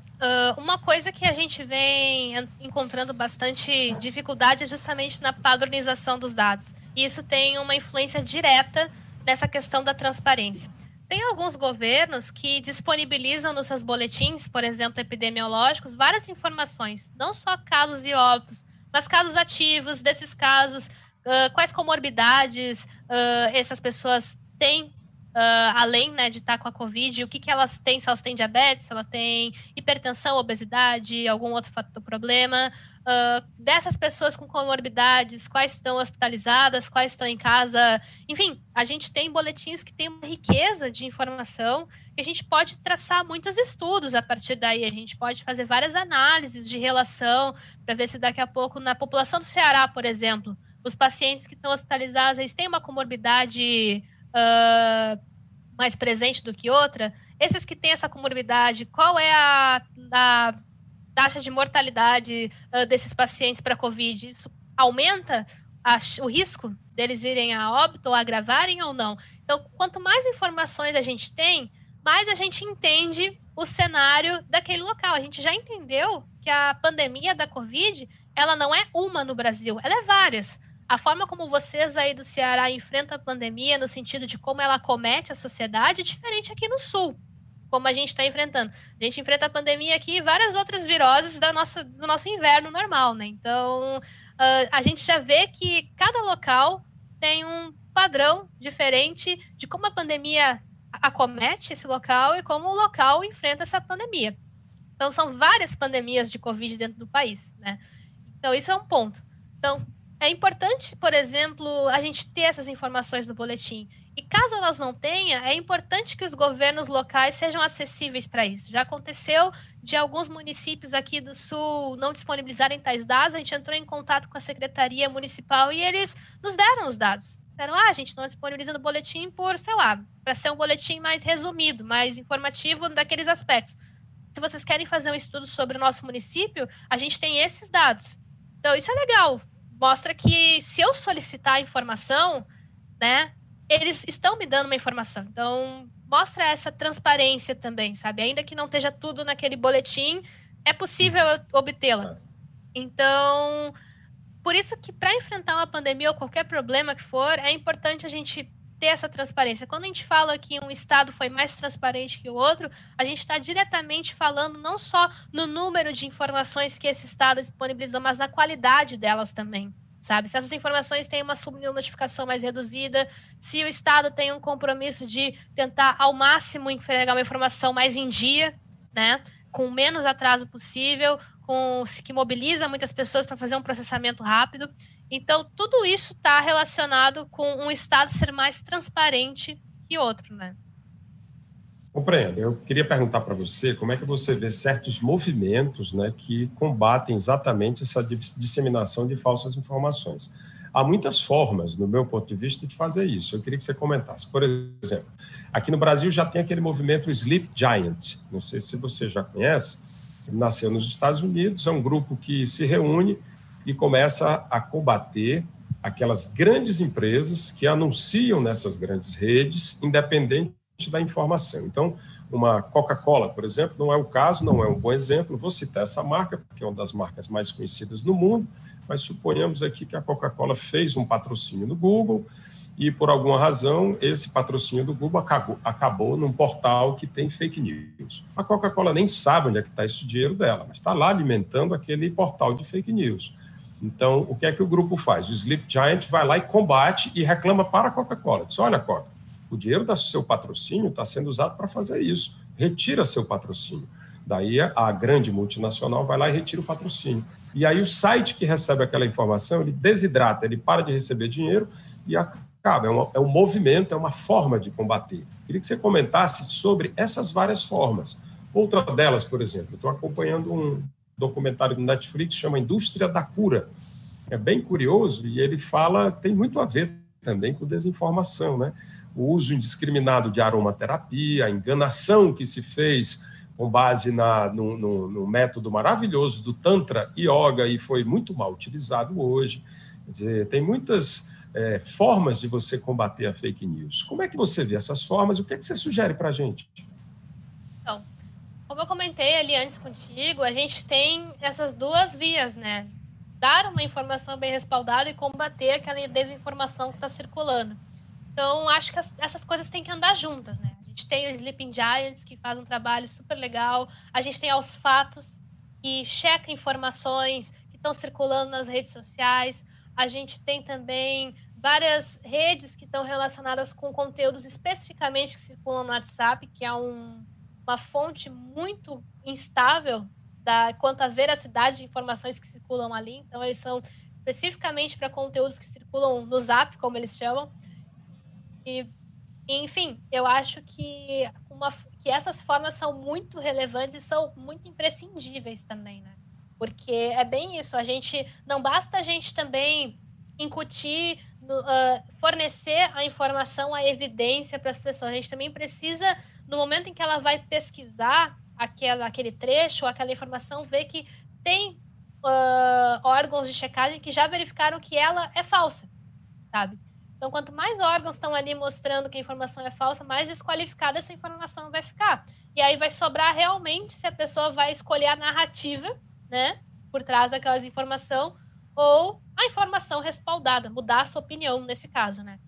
uma coisa que a gente vem encontrando bastante dificuldade é justamente na padronização dos dados. E isso tem uma influência direta nessa questão da transparência. Tem alguns governos que disponibilizam nos seus boletins, por exemplo, epidemiológicos, várias informações, não só casos e óbitos, mas casos ativos desses casos, uh, quais comorbidades uh, essas pessoas têm Uh, além né, de estar com a Covid, o que, que elas têm, se elas têm diabetes, se ela tem hipertensão, obesidade, algum outro fator, problema. Uh, dessas pessoas com comorbidades, quais estão hospitalizadas, quais estão em casa. Enfim, a gente tem boletins que têm uma riqueza de informação que a gente pode traçar muitos estudos a partir daí. A gente pode fazer várias análises de relação para ver se daqui a pouco, na população do Ceará, por exemplo, os pacientes que estão hospitalizados, eles têm uma comorbidade uh, mais presente do que outra, esses que têm essa comorbidade, qual é a, a taxa de mortalidade uh, desses pacientes para COVID? Isso aumenta a, o risco deles irem a óbito ou agravarem ou não? Então, quanto mais informações a gente tem, mais a gente entende o cenário daquele local. A gente já entendeu que a pandemia da Covid, ela não é uma no Brasil, ela é várias a forma como vocês aí do Ceará enfrentam a pandemia, no sentido de como ela comete a sociedade, é diferente aqui no Sul, como a gente está enfrentando. A gente enfrenta a pandemia aqui e várias outras viroses da nossa, do nosso inverno normal, né? Então, uh, a gente já vê que cada local tem um padrão diferente de como a pandemia acomete esse local e como o local enfrenta essa pandemia. Então, são várias pandemias de Covid dentro do país, né? Então, isso é um ponto. Então, é importante, por exemplo, a gente ter essas informações no boletim. E caso elas não tenham, é importante que os governos locais sejam acessíveis para isso. Já aconteceu de alguns municípios aqui do Sul não disponibilizarem tais dados, a gente entrou em contato com a Secretaria Municipal e eles nos deram os dados. Disseram, ah, a gente não disponibiliza no boletim por, sei lá, para ser um boletim mais resumido, mais informativo daqueles aspectos. Se vocês querem fazer um estudo sobre o nosso município, a gente tem esses dados. Então, isso é legal mostra que se eu solicitar informação, né, eles estão me dando uma informação. Então, mostra essa transparência também, sabe? Ainda que não esteja tudo naquele boletim, é possível obtê-la. Então, por isso que para enfrentar uma pandemia ou qualquer problema que for, é importante a gente ter essa transparência. Quando a gente fala que um estado foi mais transparente que o outro, a gente está diretamente falando não só no número de informações que esse estado disponibilizou, mas na qualidade delas também. Sabe? Se essas informações têm uma subnotificação mais reduzida, se o Estado tem um compromisso de tentar ao máximo entregar uma informação mais em dia, né? com menos atraso possível, com que mobiliza muitas pessoas para fazer um processamento rápido. Então, tudo isso está relacionado com um Estado ser mais transparente que outro, né? Compreendo. Eu queria perguntar para você como é que você vê certos movimentos né, que combatem exatamente essa disseminação de falsas informações. Há muitas formas, no meu ponto de vista, de fazer isso. Eu queria que você comentasse. Por exemplo, aqui no Brasil já tem aquele movimento Sleep Giant. Não sei se você já conhece. Ele nasceu nos Estados Unidos. É um grupo que se reúne e começa a combater aquelas grandes empresas que anunciam nessas grandes redes, independente da informação. Então, uma Coca-Cola, por exemplo, não é o caso, não é um bom exemplo. Vou citar essa marca, porque é uma das marcas mais conhecidas no mundo, mas suponhamos aqui que a Coca-Cola fez um patrocínio no Google e, por alguma razão, esse patrocínio do Google acabou, acabou num portal que tem fake news. A Coca-Cola nem sabe onde é que está esse dinheiro dela, mas está lá alimentando aquele portal de fake news. Então, o que é que o grupo faz? O Sleep Giant vai lá e combate e reclama para a Coca-Cola. Diz, olha, Coca, o dinheiro do seu patrocínio está sendo usado para fazer isso. Retira seu patrocínio. Daí a grande multinacional vai lá e retira o patrocínio. E aí o site que recebe aquela informação, ele desidrata, ele para de receber dinheiro e acaba. É, uma, é um movimento, é uma forma de combater. Queria que você comentasse sobre essas várias formas. Outra delas, por exemplo, estou acompanhando um, documentário do Netflix, chama Indústria da Cura. É bem curioso e ele fala, tem muito a ver também com desinformação, né? O uso indiscriminado de aromaterapia, a enganação que se fez com base na, no, no, no, método maravilhoso do Tantra Yoga e foi muito mal utilizado hoje. Quer dizer, tem muitas é, formas de você combater a fake news. Como é que você vê essas formas? O que, é que você sugere para a gente? Como eu comentei ali antes contigo, a gente tem essas duas vias, né? Dar uma informação bem respaldada e combater aquela desinformação que está circulando. Então, acho que as, essas coisas têm que andar juntas, né? A gente tem o Sleeping Giants, que faz um trabalho super legal. A gente tem aos fatos, que checa informações que estão circulando nas redes sociais. A gente tem também várias redes que estão relacionadas com conteúdos especificamente que circulam no WhatsApp, que é um, uma fonte muito instável da, quanto à veracidade de informações que circulam ali. Então, eles são especificamente para conteúdos que circulam no Zap, como eles chamam. E, enfim, eu acho que, uma, que essas formas são muito relevantes e são muito imprescindíveis também, né? Porque é bem isso, a gente não basta a gente também incutir uh, fornecer a informação, a evidência para as pessoas. A gente também precisa, no momento em que ela vai pesquisar aquela, aquele trecho, aquela informação, ver que tem uh, órgãos de checagem que já verificaram que ela é falsa, sabe? Então, quanto mais órgãos estão ali mostrando que a informação é falsa, mais desqualificada essa informação vai ficar. E aí vai sobrar realmente se a pessoa vai escolher a narrativa, né, por trás daquelas informação, ou a informação respaldada, mudar a sua opinião nesse caso, né?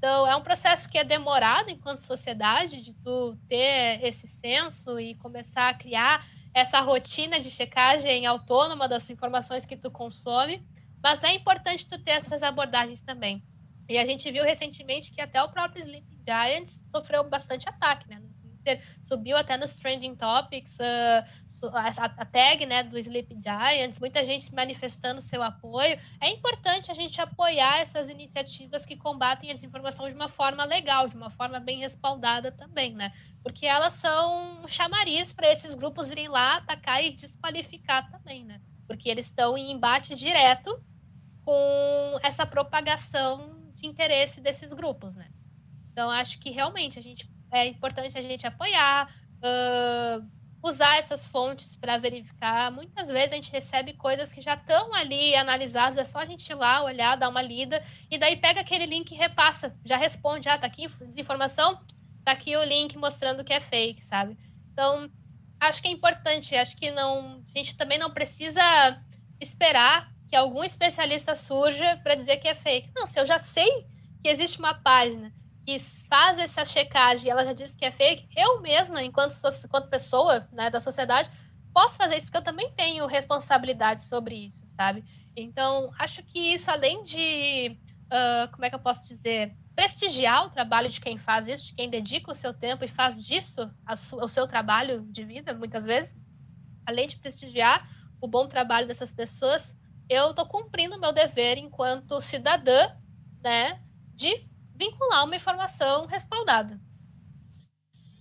Então, é um processo que é demorado enquanto sociedade, de tu ter esse senso e começar a criar essa rotina de checagem autônoma das informações que tu consome, mas é importante tu ter essas abordagens também. E a gente viu recentemente que até o próprio Sleeping Giants sofreu bastante ataque, né? Twitter, subiu até nos trending topics uh, a, a, tag né, do Sleep Giants, muita gente manifestando seu apoio. É importante a gente apoiar essas iniciativas que combatem a desinformação de uma forma legal, de uma forma bem respaldada também, né? Porque elas são um chamariz para esses grupos irem lá atacar e desqualificar também, né? Porque eles estão em embate direto com essa propagação de interesse desses grupos, né? Então, acho que realmente a gente é importante a gente apoiar, uh, usar essas fontes para verificar. Muitas vezes a gente recebe coisas que já estão ali analisadas, é só a gente ir lá, olhar, dar uma lida, e daí pega aquele link e repassa, já responde, ah, tá aqui desinformação, tá aqui o link mostrando que é fake, sabe? Então, acho que é importante, acho que não, a gente também não precisa esperar que algum especialista surja para dizer que é fake. Não, se eu já sei que existe uma página que faz essa checagem ela já disse que é fake, eu mesma, enquanto, enquanto pessoa né, da sociedade, posso fazer isso, porque eu também tenho responsabilidade sobre isso, sabe? Então, acho que isso, além de, uh, como é que eu posso dizer, prestigiar o trabalho de quem faz isso, de quem dedica o seu tempo e faz disso o seu trabalho de vida, muitas vezes, além de prestigiar o bom trabalho dessas pessoas, eu estou cumprindo o meu dever enquanto cidadã, né, de vincular uma informação respaldada.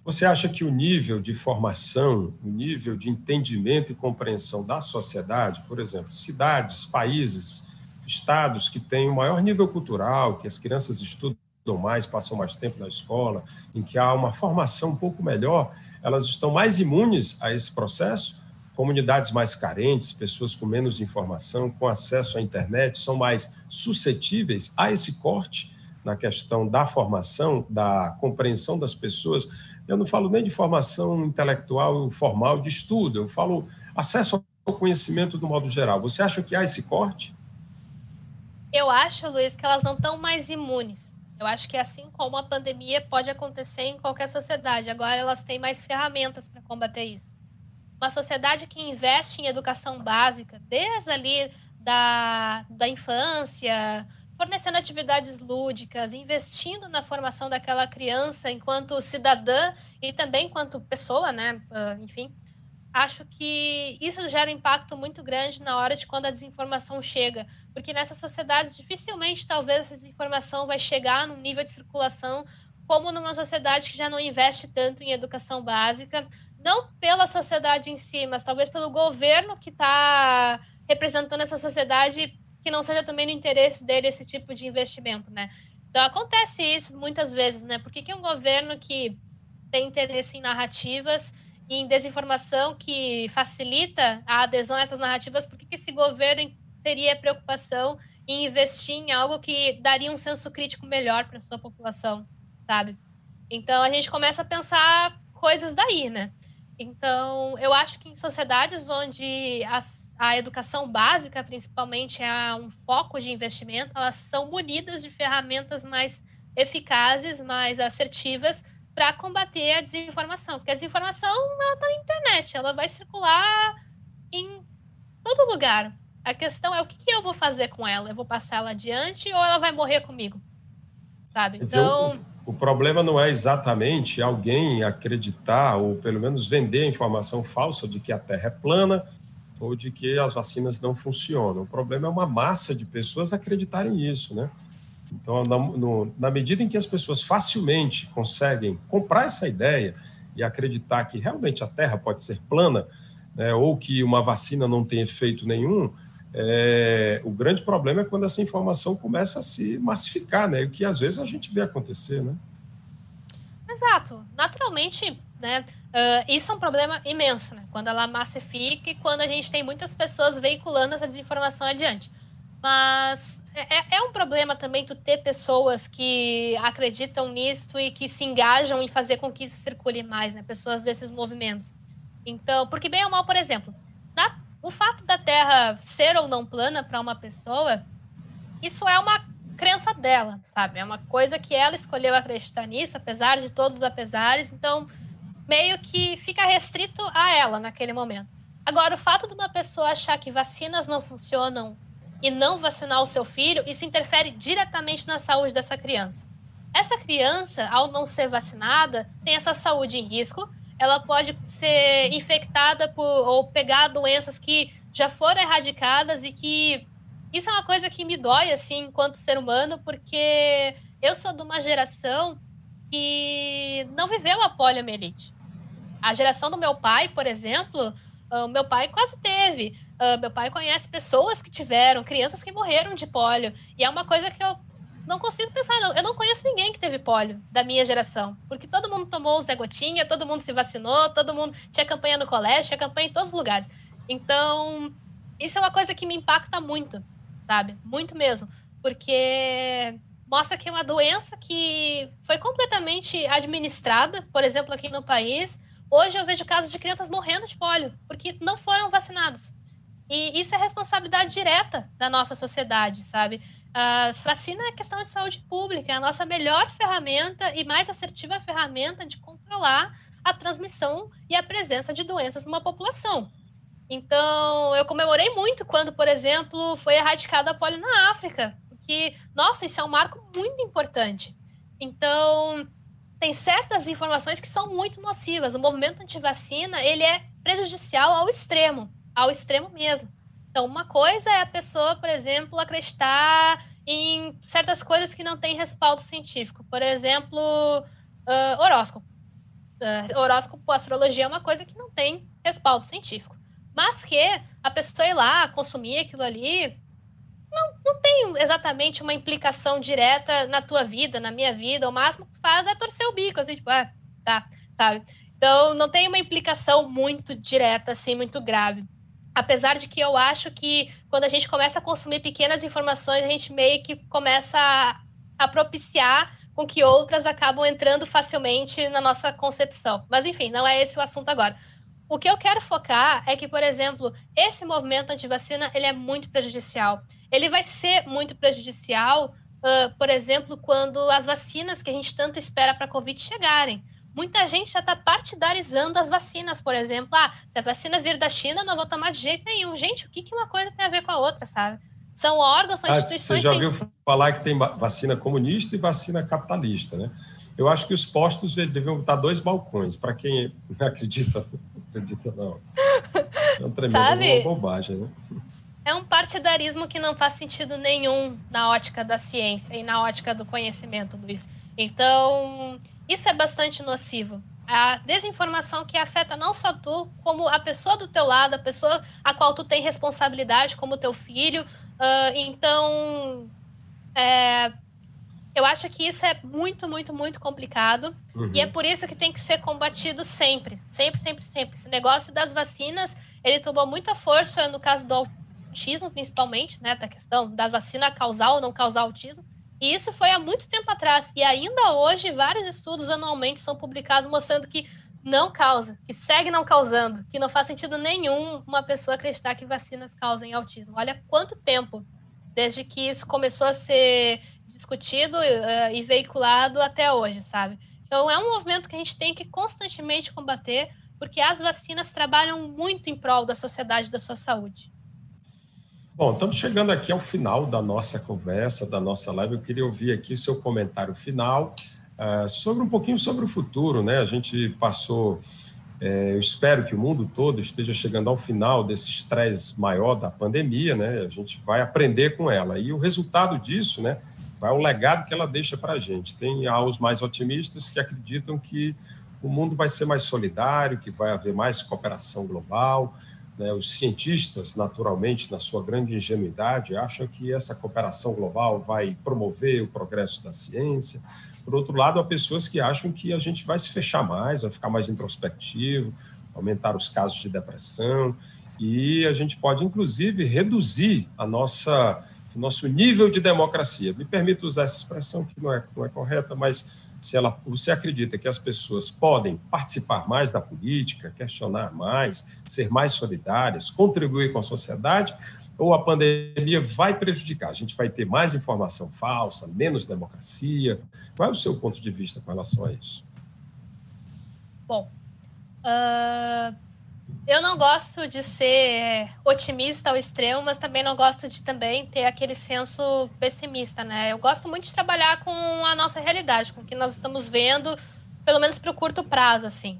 Você acha que o nível de formação, o nível de entendimento e compreensão da sociedade, por exemplo, cidades, países, estados que têm o maior nível cultural, que as crianças estudam mais, passam mais tempo na escola, em que há uma formação um pouco melhor, elas estão mais imunes a esse processo? Comunidades mais carentes, pessoas com menos informação, com acesso à internet, são mais suscetíveis a esse corte na questão da formação, da compreensão das pessoas. Eu não falo nem de formação intelectual formal de estudo, eu falo acesso ao conhecimento do modo geral. Você acha que há esse corte? Eu acho, Luiz, que elas não estão mais imunes. Eu acho que assim como a pandemia pode acontecer em qualquer sociedade, agora elas têm mais ferramentas para combater isso. Uma sociedade que investe em educação básica, desde ali da, da infância, fornecendo atividades lúdicas, investindo na formação daquela criança enquanto cidadã e também enquanto pessoa, né? Uh, enfim, acho que isso gera impacto muito grande na hora de quando a desinformação chega, porque nessas sociedades dificilmente talvez essa desinformação vai chegar num nível de circulação como numa sociedade que já não investe tanto em educação básica, não pela sociedade em si, mas talvez pelo governo que está representando essa sociedade que não seja também no interesse dele esse tipo de investimento, né? Então acontece isso muitas vezes, né? Por que, que um governo que tem interesse em narrativas e em desinformação que facilita a adesão a essas narrativas, por que, que esse governo teria preocupação em investir em algo que daria um senso crítico melhor para a sua população, sabe? Então a gente começa a pensar coisas daí, né? Então, eu acho que em sociedades onde a, a educação básica, principalmente, é um foco de investimento, elas são munidas de ferramentas mais eficazes, mais assertivas para combater a desinformação. Porque a desinformação está na internet, ela vai circular em todo lugar. A questão é o que, que, eu vou fazer com ela? Eu vou passar ela adiante ou ela vai morrer comigo? Sabe? Então. O problema não é exatamente alguém acreditar ou pelo menos vender a informação falsa de que a Terra é plana ou de que as vacinas não funcionam. O problema é uma massa de pessoas acreditarem nisso, né? Então, na, no, na medida em que as pessoas facilmente conseguem comprar essa ideia e acreditar que realmente a Terra pode ser plana, né, ou que uma vacina não tem efeito nenhum, é, o grande problema é quando essa informação começa a se massificar, né? O que às vezes a gente vê acontecer, né? Exato. Naturalmente, né? Uh, isso é um problema imenso, né? Quando ela massifica e quando a gente tem muitas pessoas veiculando essa desinformação adiante. Mas é, é, é um problema também tu ter pessoas que acreditam nisso e que se engajam em fazer com que isso circule mais, né? Pessoas desses movimentos. Então, porque bem ou mal, por exemplo, na o fato da Terra ser ou não plana para uma pessoa, isso é uma crença dela, sabe? É uma coisa que ela escolheu acreditar nisso, apesar de todos os apesares. Então, meio que fica restrito a ela naquele momento. Agora, o fato de uma pessoa achar que vacinas não funcionam e não vacinar o seu filho, isso interfere diretamente na saúde dessa criança. Essa criança, ao não ser vacinada, tem essa saúde em risco ela pode ser infectada por, ou pegar doenças que já foram erradicadas e que isso é uma coisa que me dói assim enquanto ser humano porque eu sou de uma geração que não viveu a poliomielite. A geração do meu pai, por exemplo, o meu pai quase teve. Uh, meu pai conhece pessoas que tiveram, crianças que morreram de polio. E é uma coisa que eu não consigo pensar, não. Eu não conheço ninguém que teve pólio da minha geração. Porque todo mundo tomou os Zé Gotinha, todo mundo se vacinou, todo mundo tinha campanha no colégio, tinha campanha em todos os lugares. Então, isso é uma coisa que me impacta muito, sabe? Muito mesmo. Porque mostra que é uma doença que foi completamente administrada, por exemplo, aqui no país. Hoje eu vejo casos de crianças morrendo de pólio, porque não foram vacinados. E isso é responsabilidade direta da nossa sociedade, sabe? As vacina é questão de saúde pública, é a nossa melhor ferramenta e mais assertiva ferramenta de controlar a transmissão e a presença de doenças numa população. Então, eu comemorei muito quando, por exemplo, foi erradicada a polio na África, porque, nossa, isso é um marco muito importante. Então, tem certas informações que são muito nocivas. O movimento anti-vacina, ele é prejudicial ao extremo, ao extremo mesmo. Então, uma coisa é a pessoa, por exemplo, acreditar em certas coisas que não têm respaldo científico. Por exemplo, uh, horóscopo. Uh, horóscopo, astrologia é uma coisa que não tem respaldo científico. Mas que a pessoa ir lá consumir aquilo ali não, não tem exatamente uma implicação direta na tua vida, na minha vida. O máximo que tu faz é torcer o bico, assim, tipo, ah, tá, sabe? Então, não tem uma implicação muito direta, assim, muito grave. Apesar de que eu acho que quando a gente começa a consumir pequenas informações, a gente meio que começa a, a propiciar com que outras acabam entrando facilmente na nossa concepção. Mas enfim, não é esse o assunto agora. O que eu quero focar é que, por exemplo, esse movimento anti-vacina ele é muito prejudicial. Ele vai ser muito prejudicial, uh, por exemplo, quando as vacinas que a gente tanto espera para a Covid chegarem. Muita gente já está partidarizando as vacinas, por exemplo. Ah, se a vacina vir da China, não vou tomar de jeito nenhum. Gente, o que, que uma coisa tem a ver com a outra, sabe? São órgãos, são ah, instituições... Você já ouviu falar que tem vacina comunista e vacina capitalista, né? Eu acho que os postos deviam estar dois balcões, para quem acredita, não acredita não. É um tremendo bobagem, né? É um partidarismo que não faz sentido nenhum na ótica da ciência e na ótica do conhecimento, Luiz. Então, isso é bastante nocivo. A desinformação que afeta não só tu, como a pessoa do teu lado, a pessoa a qual tu tem responsabilidade, como teu filho. Uh, então, é, eu acho que isso é muito, muito, muito complicado. Uhum. E é por isso que tem que ser combatido sempre. Sempre, sempre, sempre. Esse negócio das vacinas, ele tomou muita força no caso do autismo, principalmente, né? Da questão da vacina causar ou não causar autismo. E isso foi há muito tempo atrás. E ainda hoje, vários estudos anualmente são publicados mostrando que não causa, que segue não causando, que não faz sentido nenhum uma pessoa acreditar que vacinas causem autismo. Olha quanto tempo desde que isso começou a ser discutido uh, e veiculado até hoje, sabe? Então é um movimento que a gente tem que constantemente combater, porque as vacinas trabalham muito em prol da sociedade da sua saúde. Bom, estamos chegando aqui ao final da nossa conversa, da nossa live. Eu queria ouvir aqui o seu comentário final uh, sobre um pouquinho sobre o futuro, né? A gente passou, é, eu espero que o mundo todo esteja chegando ao final desse estresse maior da pandemia, né? A gente vai aprender com ela e o resultado disso, né? Vai o legado que ela deixa para a gente. Tem os mais otimistas que acreditam que o mundo vai ser mais solidário, que vai haver mais cooperação global, né, os cientistas, naturalmente, na sua grande ingenuidade, acham que essa cooperação global vai promover o progresso da ciência. Por outro lado, há pessoas que acham que a gente vai se fechar mais, vai ficar mais introspectivo, aumentar os casos de depressão, e a gente pode, inclusive, reduzir a nossa, nosso nível de democracia. Me permito usar essa expressão que não é, não é correta, mas se ela, você acredita que as pessoas podem participar mais da política, questionar mais, ser mais solidárias, contribuir com a sociedade, ou a pandemia vai prejudicar? A gente vai ter mais informação falsa, menos democracia? Qual é o seu ponto de vista com relação a isso? Bom, uh, eu não gosto de ser otimista ao extremo, mas também não gosto de também ter aquele senso pessimista, né? Eu gosto muito de trabalhar com a nossa realidade, com o que nós estamos vendo, pelo menos para o curto prazo, assim.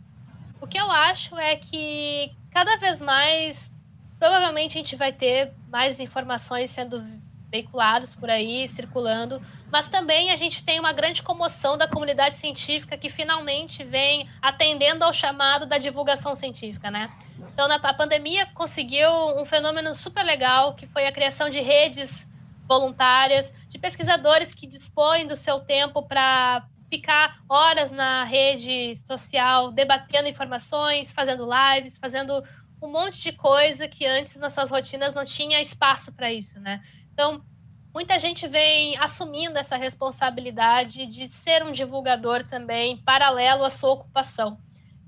O que eu acho é que cada vez mais, provavelmente a gente vai ter mais informações sendo veiculados por aí, circulando, mas também a gente tem uma grande comoção da comunidade científica que finalmente vem atendendo ao chamado da divulgação científica, né? Então, a pandemia conseguiu um fenômeno super legal, que foi a criação de redes voluntárias, de pesquisadores que dispõem do seu tempo para ficar horas na rede social, debatendo informações, fazendo lives, fazendo um monte de coisa que antes nas suas rotinas não tinha espaço para isso, né? Então, muita gente vem assumindo essa responsabilidade de ser um divulgador também, paralelo à sua ocupação.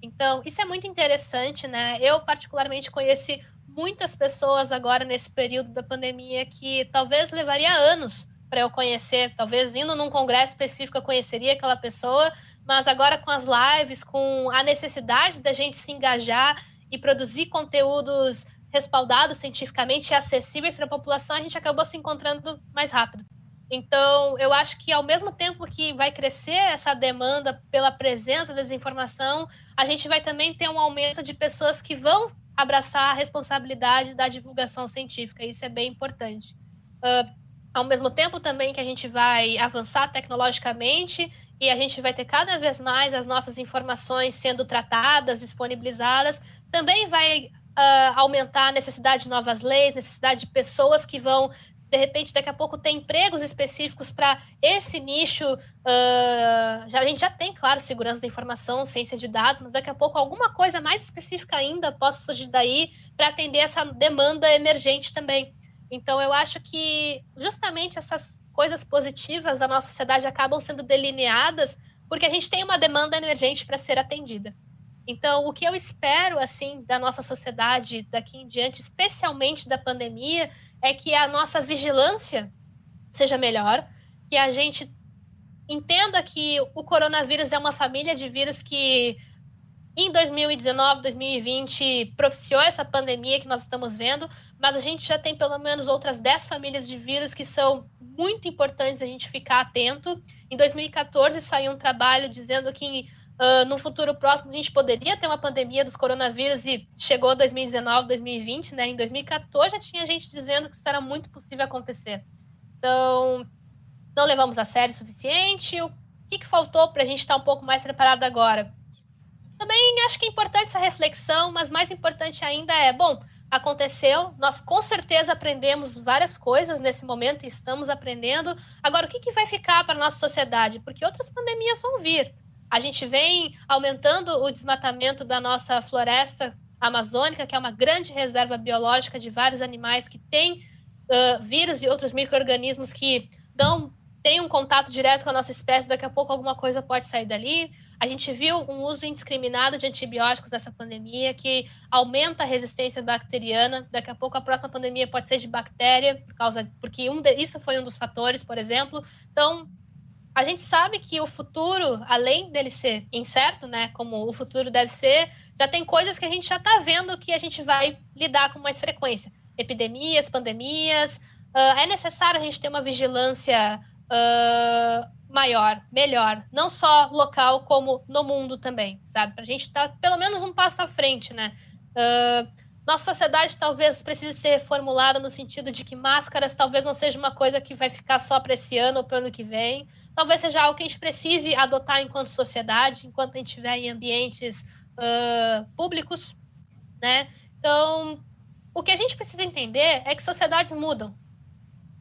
Então, isso é muito interessante, né? Eu, particularmente, conheci muitas pessoas agora nesse período da pandemia que talvez levaria anos para eu conhecer, talvez indo num congresso específico eu conheceria aquela pessoa, mas agora com as lives, com a necessidade da gente se engajar e produzir conteúdos respaldados cientificamente e acessíveis para a população, a gente acabou se encontrando mais rápido. Então, eu acho que ao mesmo tempo que vai crescer essa demanda pela presença da desinformação, a gente vai também ter um aumento de pessoas que vão abraçar a responsabilidade da divulgação científica. Isso é bem importante. Uh, ao mesmo tempo também que a gente vai avançar tecnologicamente e a gente vai ter cada vez mais as nossas informações sendo tratadas, disponibilizadas, também vai uh, aumentar a necessidade de novas leis, necessidade de pessoas que vão, de repente, daqui a pouco ter empregos específicos para esse nicho. Uh, já, a gente já tem, claro, segurança da informação, ciência de dados, mas daqui a pouco alguma coisa mais específica ainda possa surgir daí para atender essa demanda emergente também. Então, eu acho que justamente essas coisas positivas da nossa sociedade acabam sendo delineadas porque a gente tem uma demanda emergente para ser atendida. Então, o que eu espero assim da nossa sociedade daqui em diante, especialmente da pandemia, é que a nossa vigilância seja melhor, que a gente entenda que o coronavírus é uma família de vírus que em 2019, 2020 propiciou essa pandemia que nós estamos vendo, mas a gente já tem pelo menos outras 10 famílias de vírus que são muito importantes a gente ficar atento. Em 2014 saiu um trabalho dizendo que uh, no futuro próximo a gente poderia ter uma pandemia dos coronavírus e chegou 2019, 2020, né? Em 2014 já tinha gente dizendo que isso era muito possível acontecer. Então, não levamos a sério o suficiente. O que, que faltou para a gente estar um pouco mais preparado agora? Também acho que é importante essa reflexão, mas mais importante ainda é, bom, aconteceu, nós com certeza aprendemos várias coisas nesse momento e estamos aprendendo. Agora, o que, que vai ficar para a nossa sociedade? Porque outras pandemias vão vir. A gente vem aumentando o desmatamento da nossa floresta amazônica, que é uma grande reserva biológica de vários animais que têm uh, vírus e outros micro-organismos que dão tem um contato direto com a nossa espécie, daqui a pouco alguma coisa pode sair dali. A gente viu um uso indiscriminado de antibióticos nessa pandemia, que aumenta a resistência bacteriana. Daqui a pouco a próxima pandemia pode ser de bactéria, por causa, porque um de, isso foi um dos fatores, por exemplo. Então, a gente sabe que o futuro, além dele ser incerto, né, como o futuro deve ser, já tem coisas que a gente já está vendo que a gente vai lidar com mais frequência. Epidemias, pandemias. Uh, é necessário a gente ter uma vigilância uh, maior, melhor, não só local, como no mundo também, sabe? Para a gente estar tá pelo menos um passo à frente, né? Uh, nossa sociedade talvez precise ser reformulada no sentido de que máscaras talvez não seja uma coisa que vai ficar só para esse ano ou para o ano que vem talvez seja algo que a gente precise adotar enquanto sociedade, enquanto a gente estiver em ambientes uh, públicos, né? Então, o que a gente precisa entender é que sociedades mudam.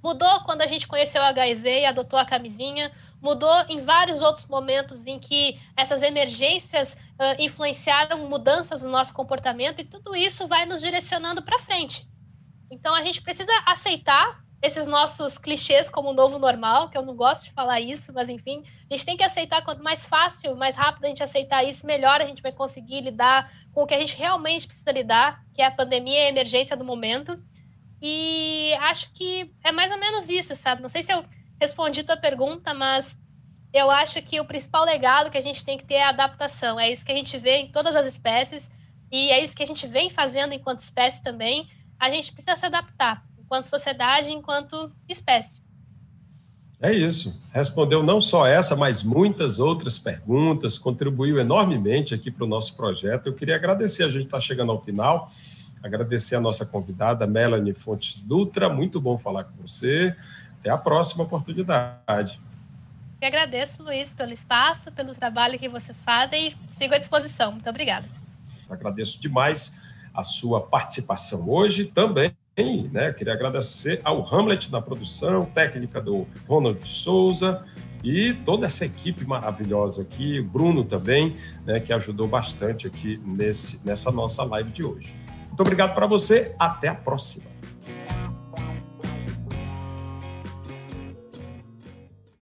Mudou quando a gente conheceu o HIV e adotou a camisinha, mudou em vários outros momentos em que essas emergências uh, influenciaram mudanças no nosso comportamento e tudo isso vai nos direcionando para frente. Então a gente precisa aceitar esses nossos clichês como novo normal, que eu não gosto de falar isso, mas enfim, a gente tem que aceitar quanto mais fácil, mais rápido a gente aceitar isso, melhor a gente vai conseguir lidar com o que a gente realmente precisa lidar, que é a pandemia e a emergência do momento. E acho que é mais ou menos isso, sabe? Não sei se eu respondi tua pergunta, mas eu acho que o principal legado que a gente tem que ter é a adaptação. É isso que a gente vê em todas as espécies e é isso que a gente vem fazendo enquanto espécie também. A gente precisa se adaptar enquanto sociedade, enquanto espécie. É isso. Respondeu não só essa, mas muitas outras perguntas, contribuiu enormemente aqui para o nosso projeto. Eu queria agradecer, a gente está chegando ao final, agradecer a nossa convidada, Melanie Fontes Dutra. Muito bom falar com você. Até a próxima oportunidade. Eu agradeço, Luiz, pelo espaço, pelo trabalho que vocês fazem e sigo à disposição. Muito obrigada. Agradeço demais a sua participação hoje também né? Queria agradecer ao Hamlet na produção, técnica do Ronald Souza e toda essa equipe maravilhosa aqui, Bruno também, né, que ajudou bastante aqui nesse, nessa nossa live de hoje. Muito obrigado para você, até a próxima.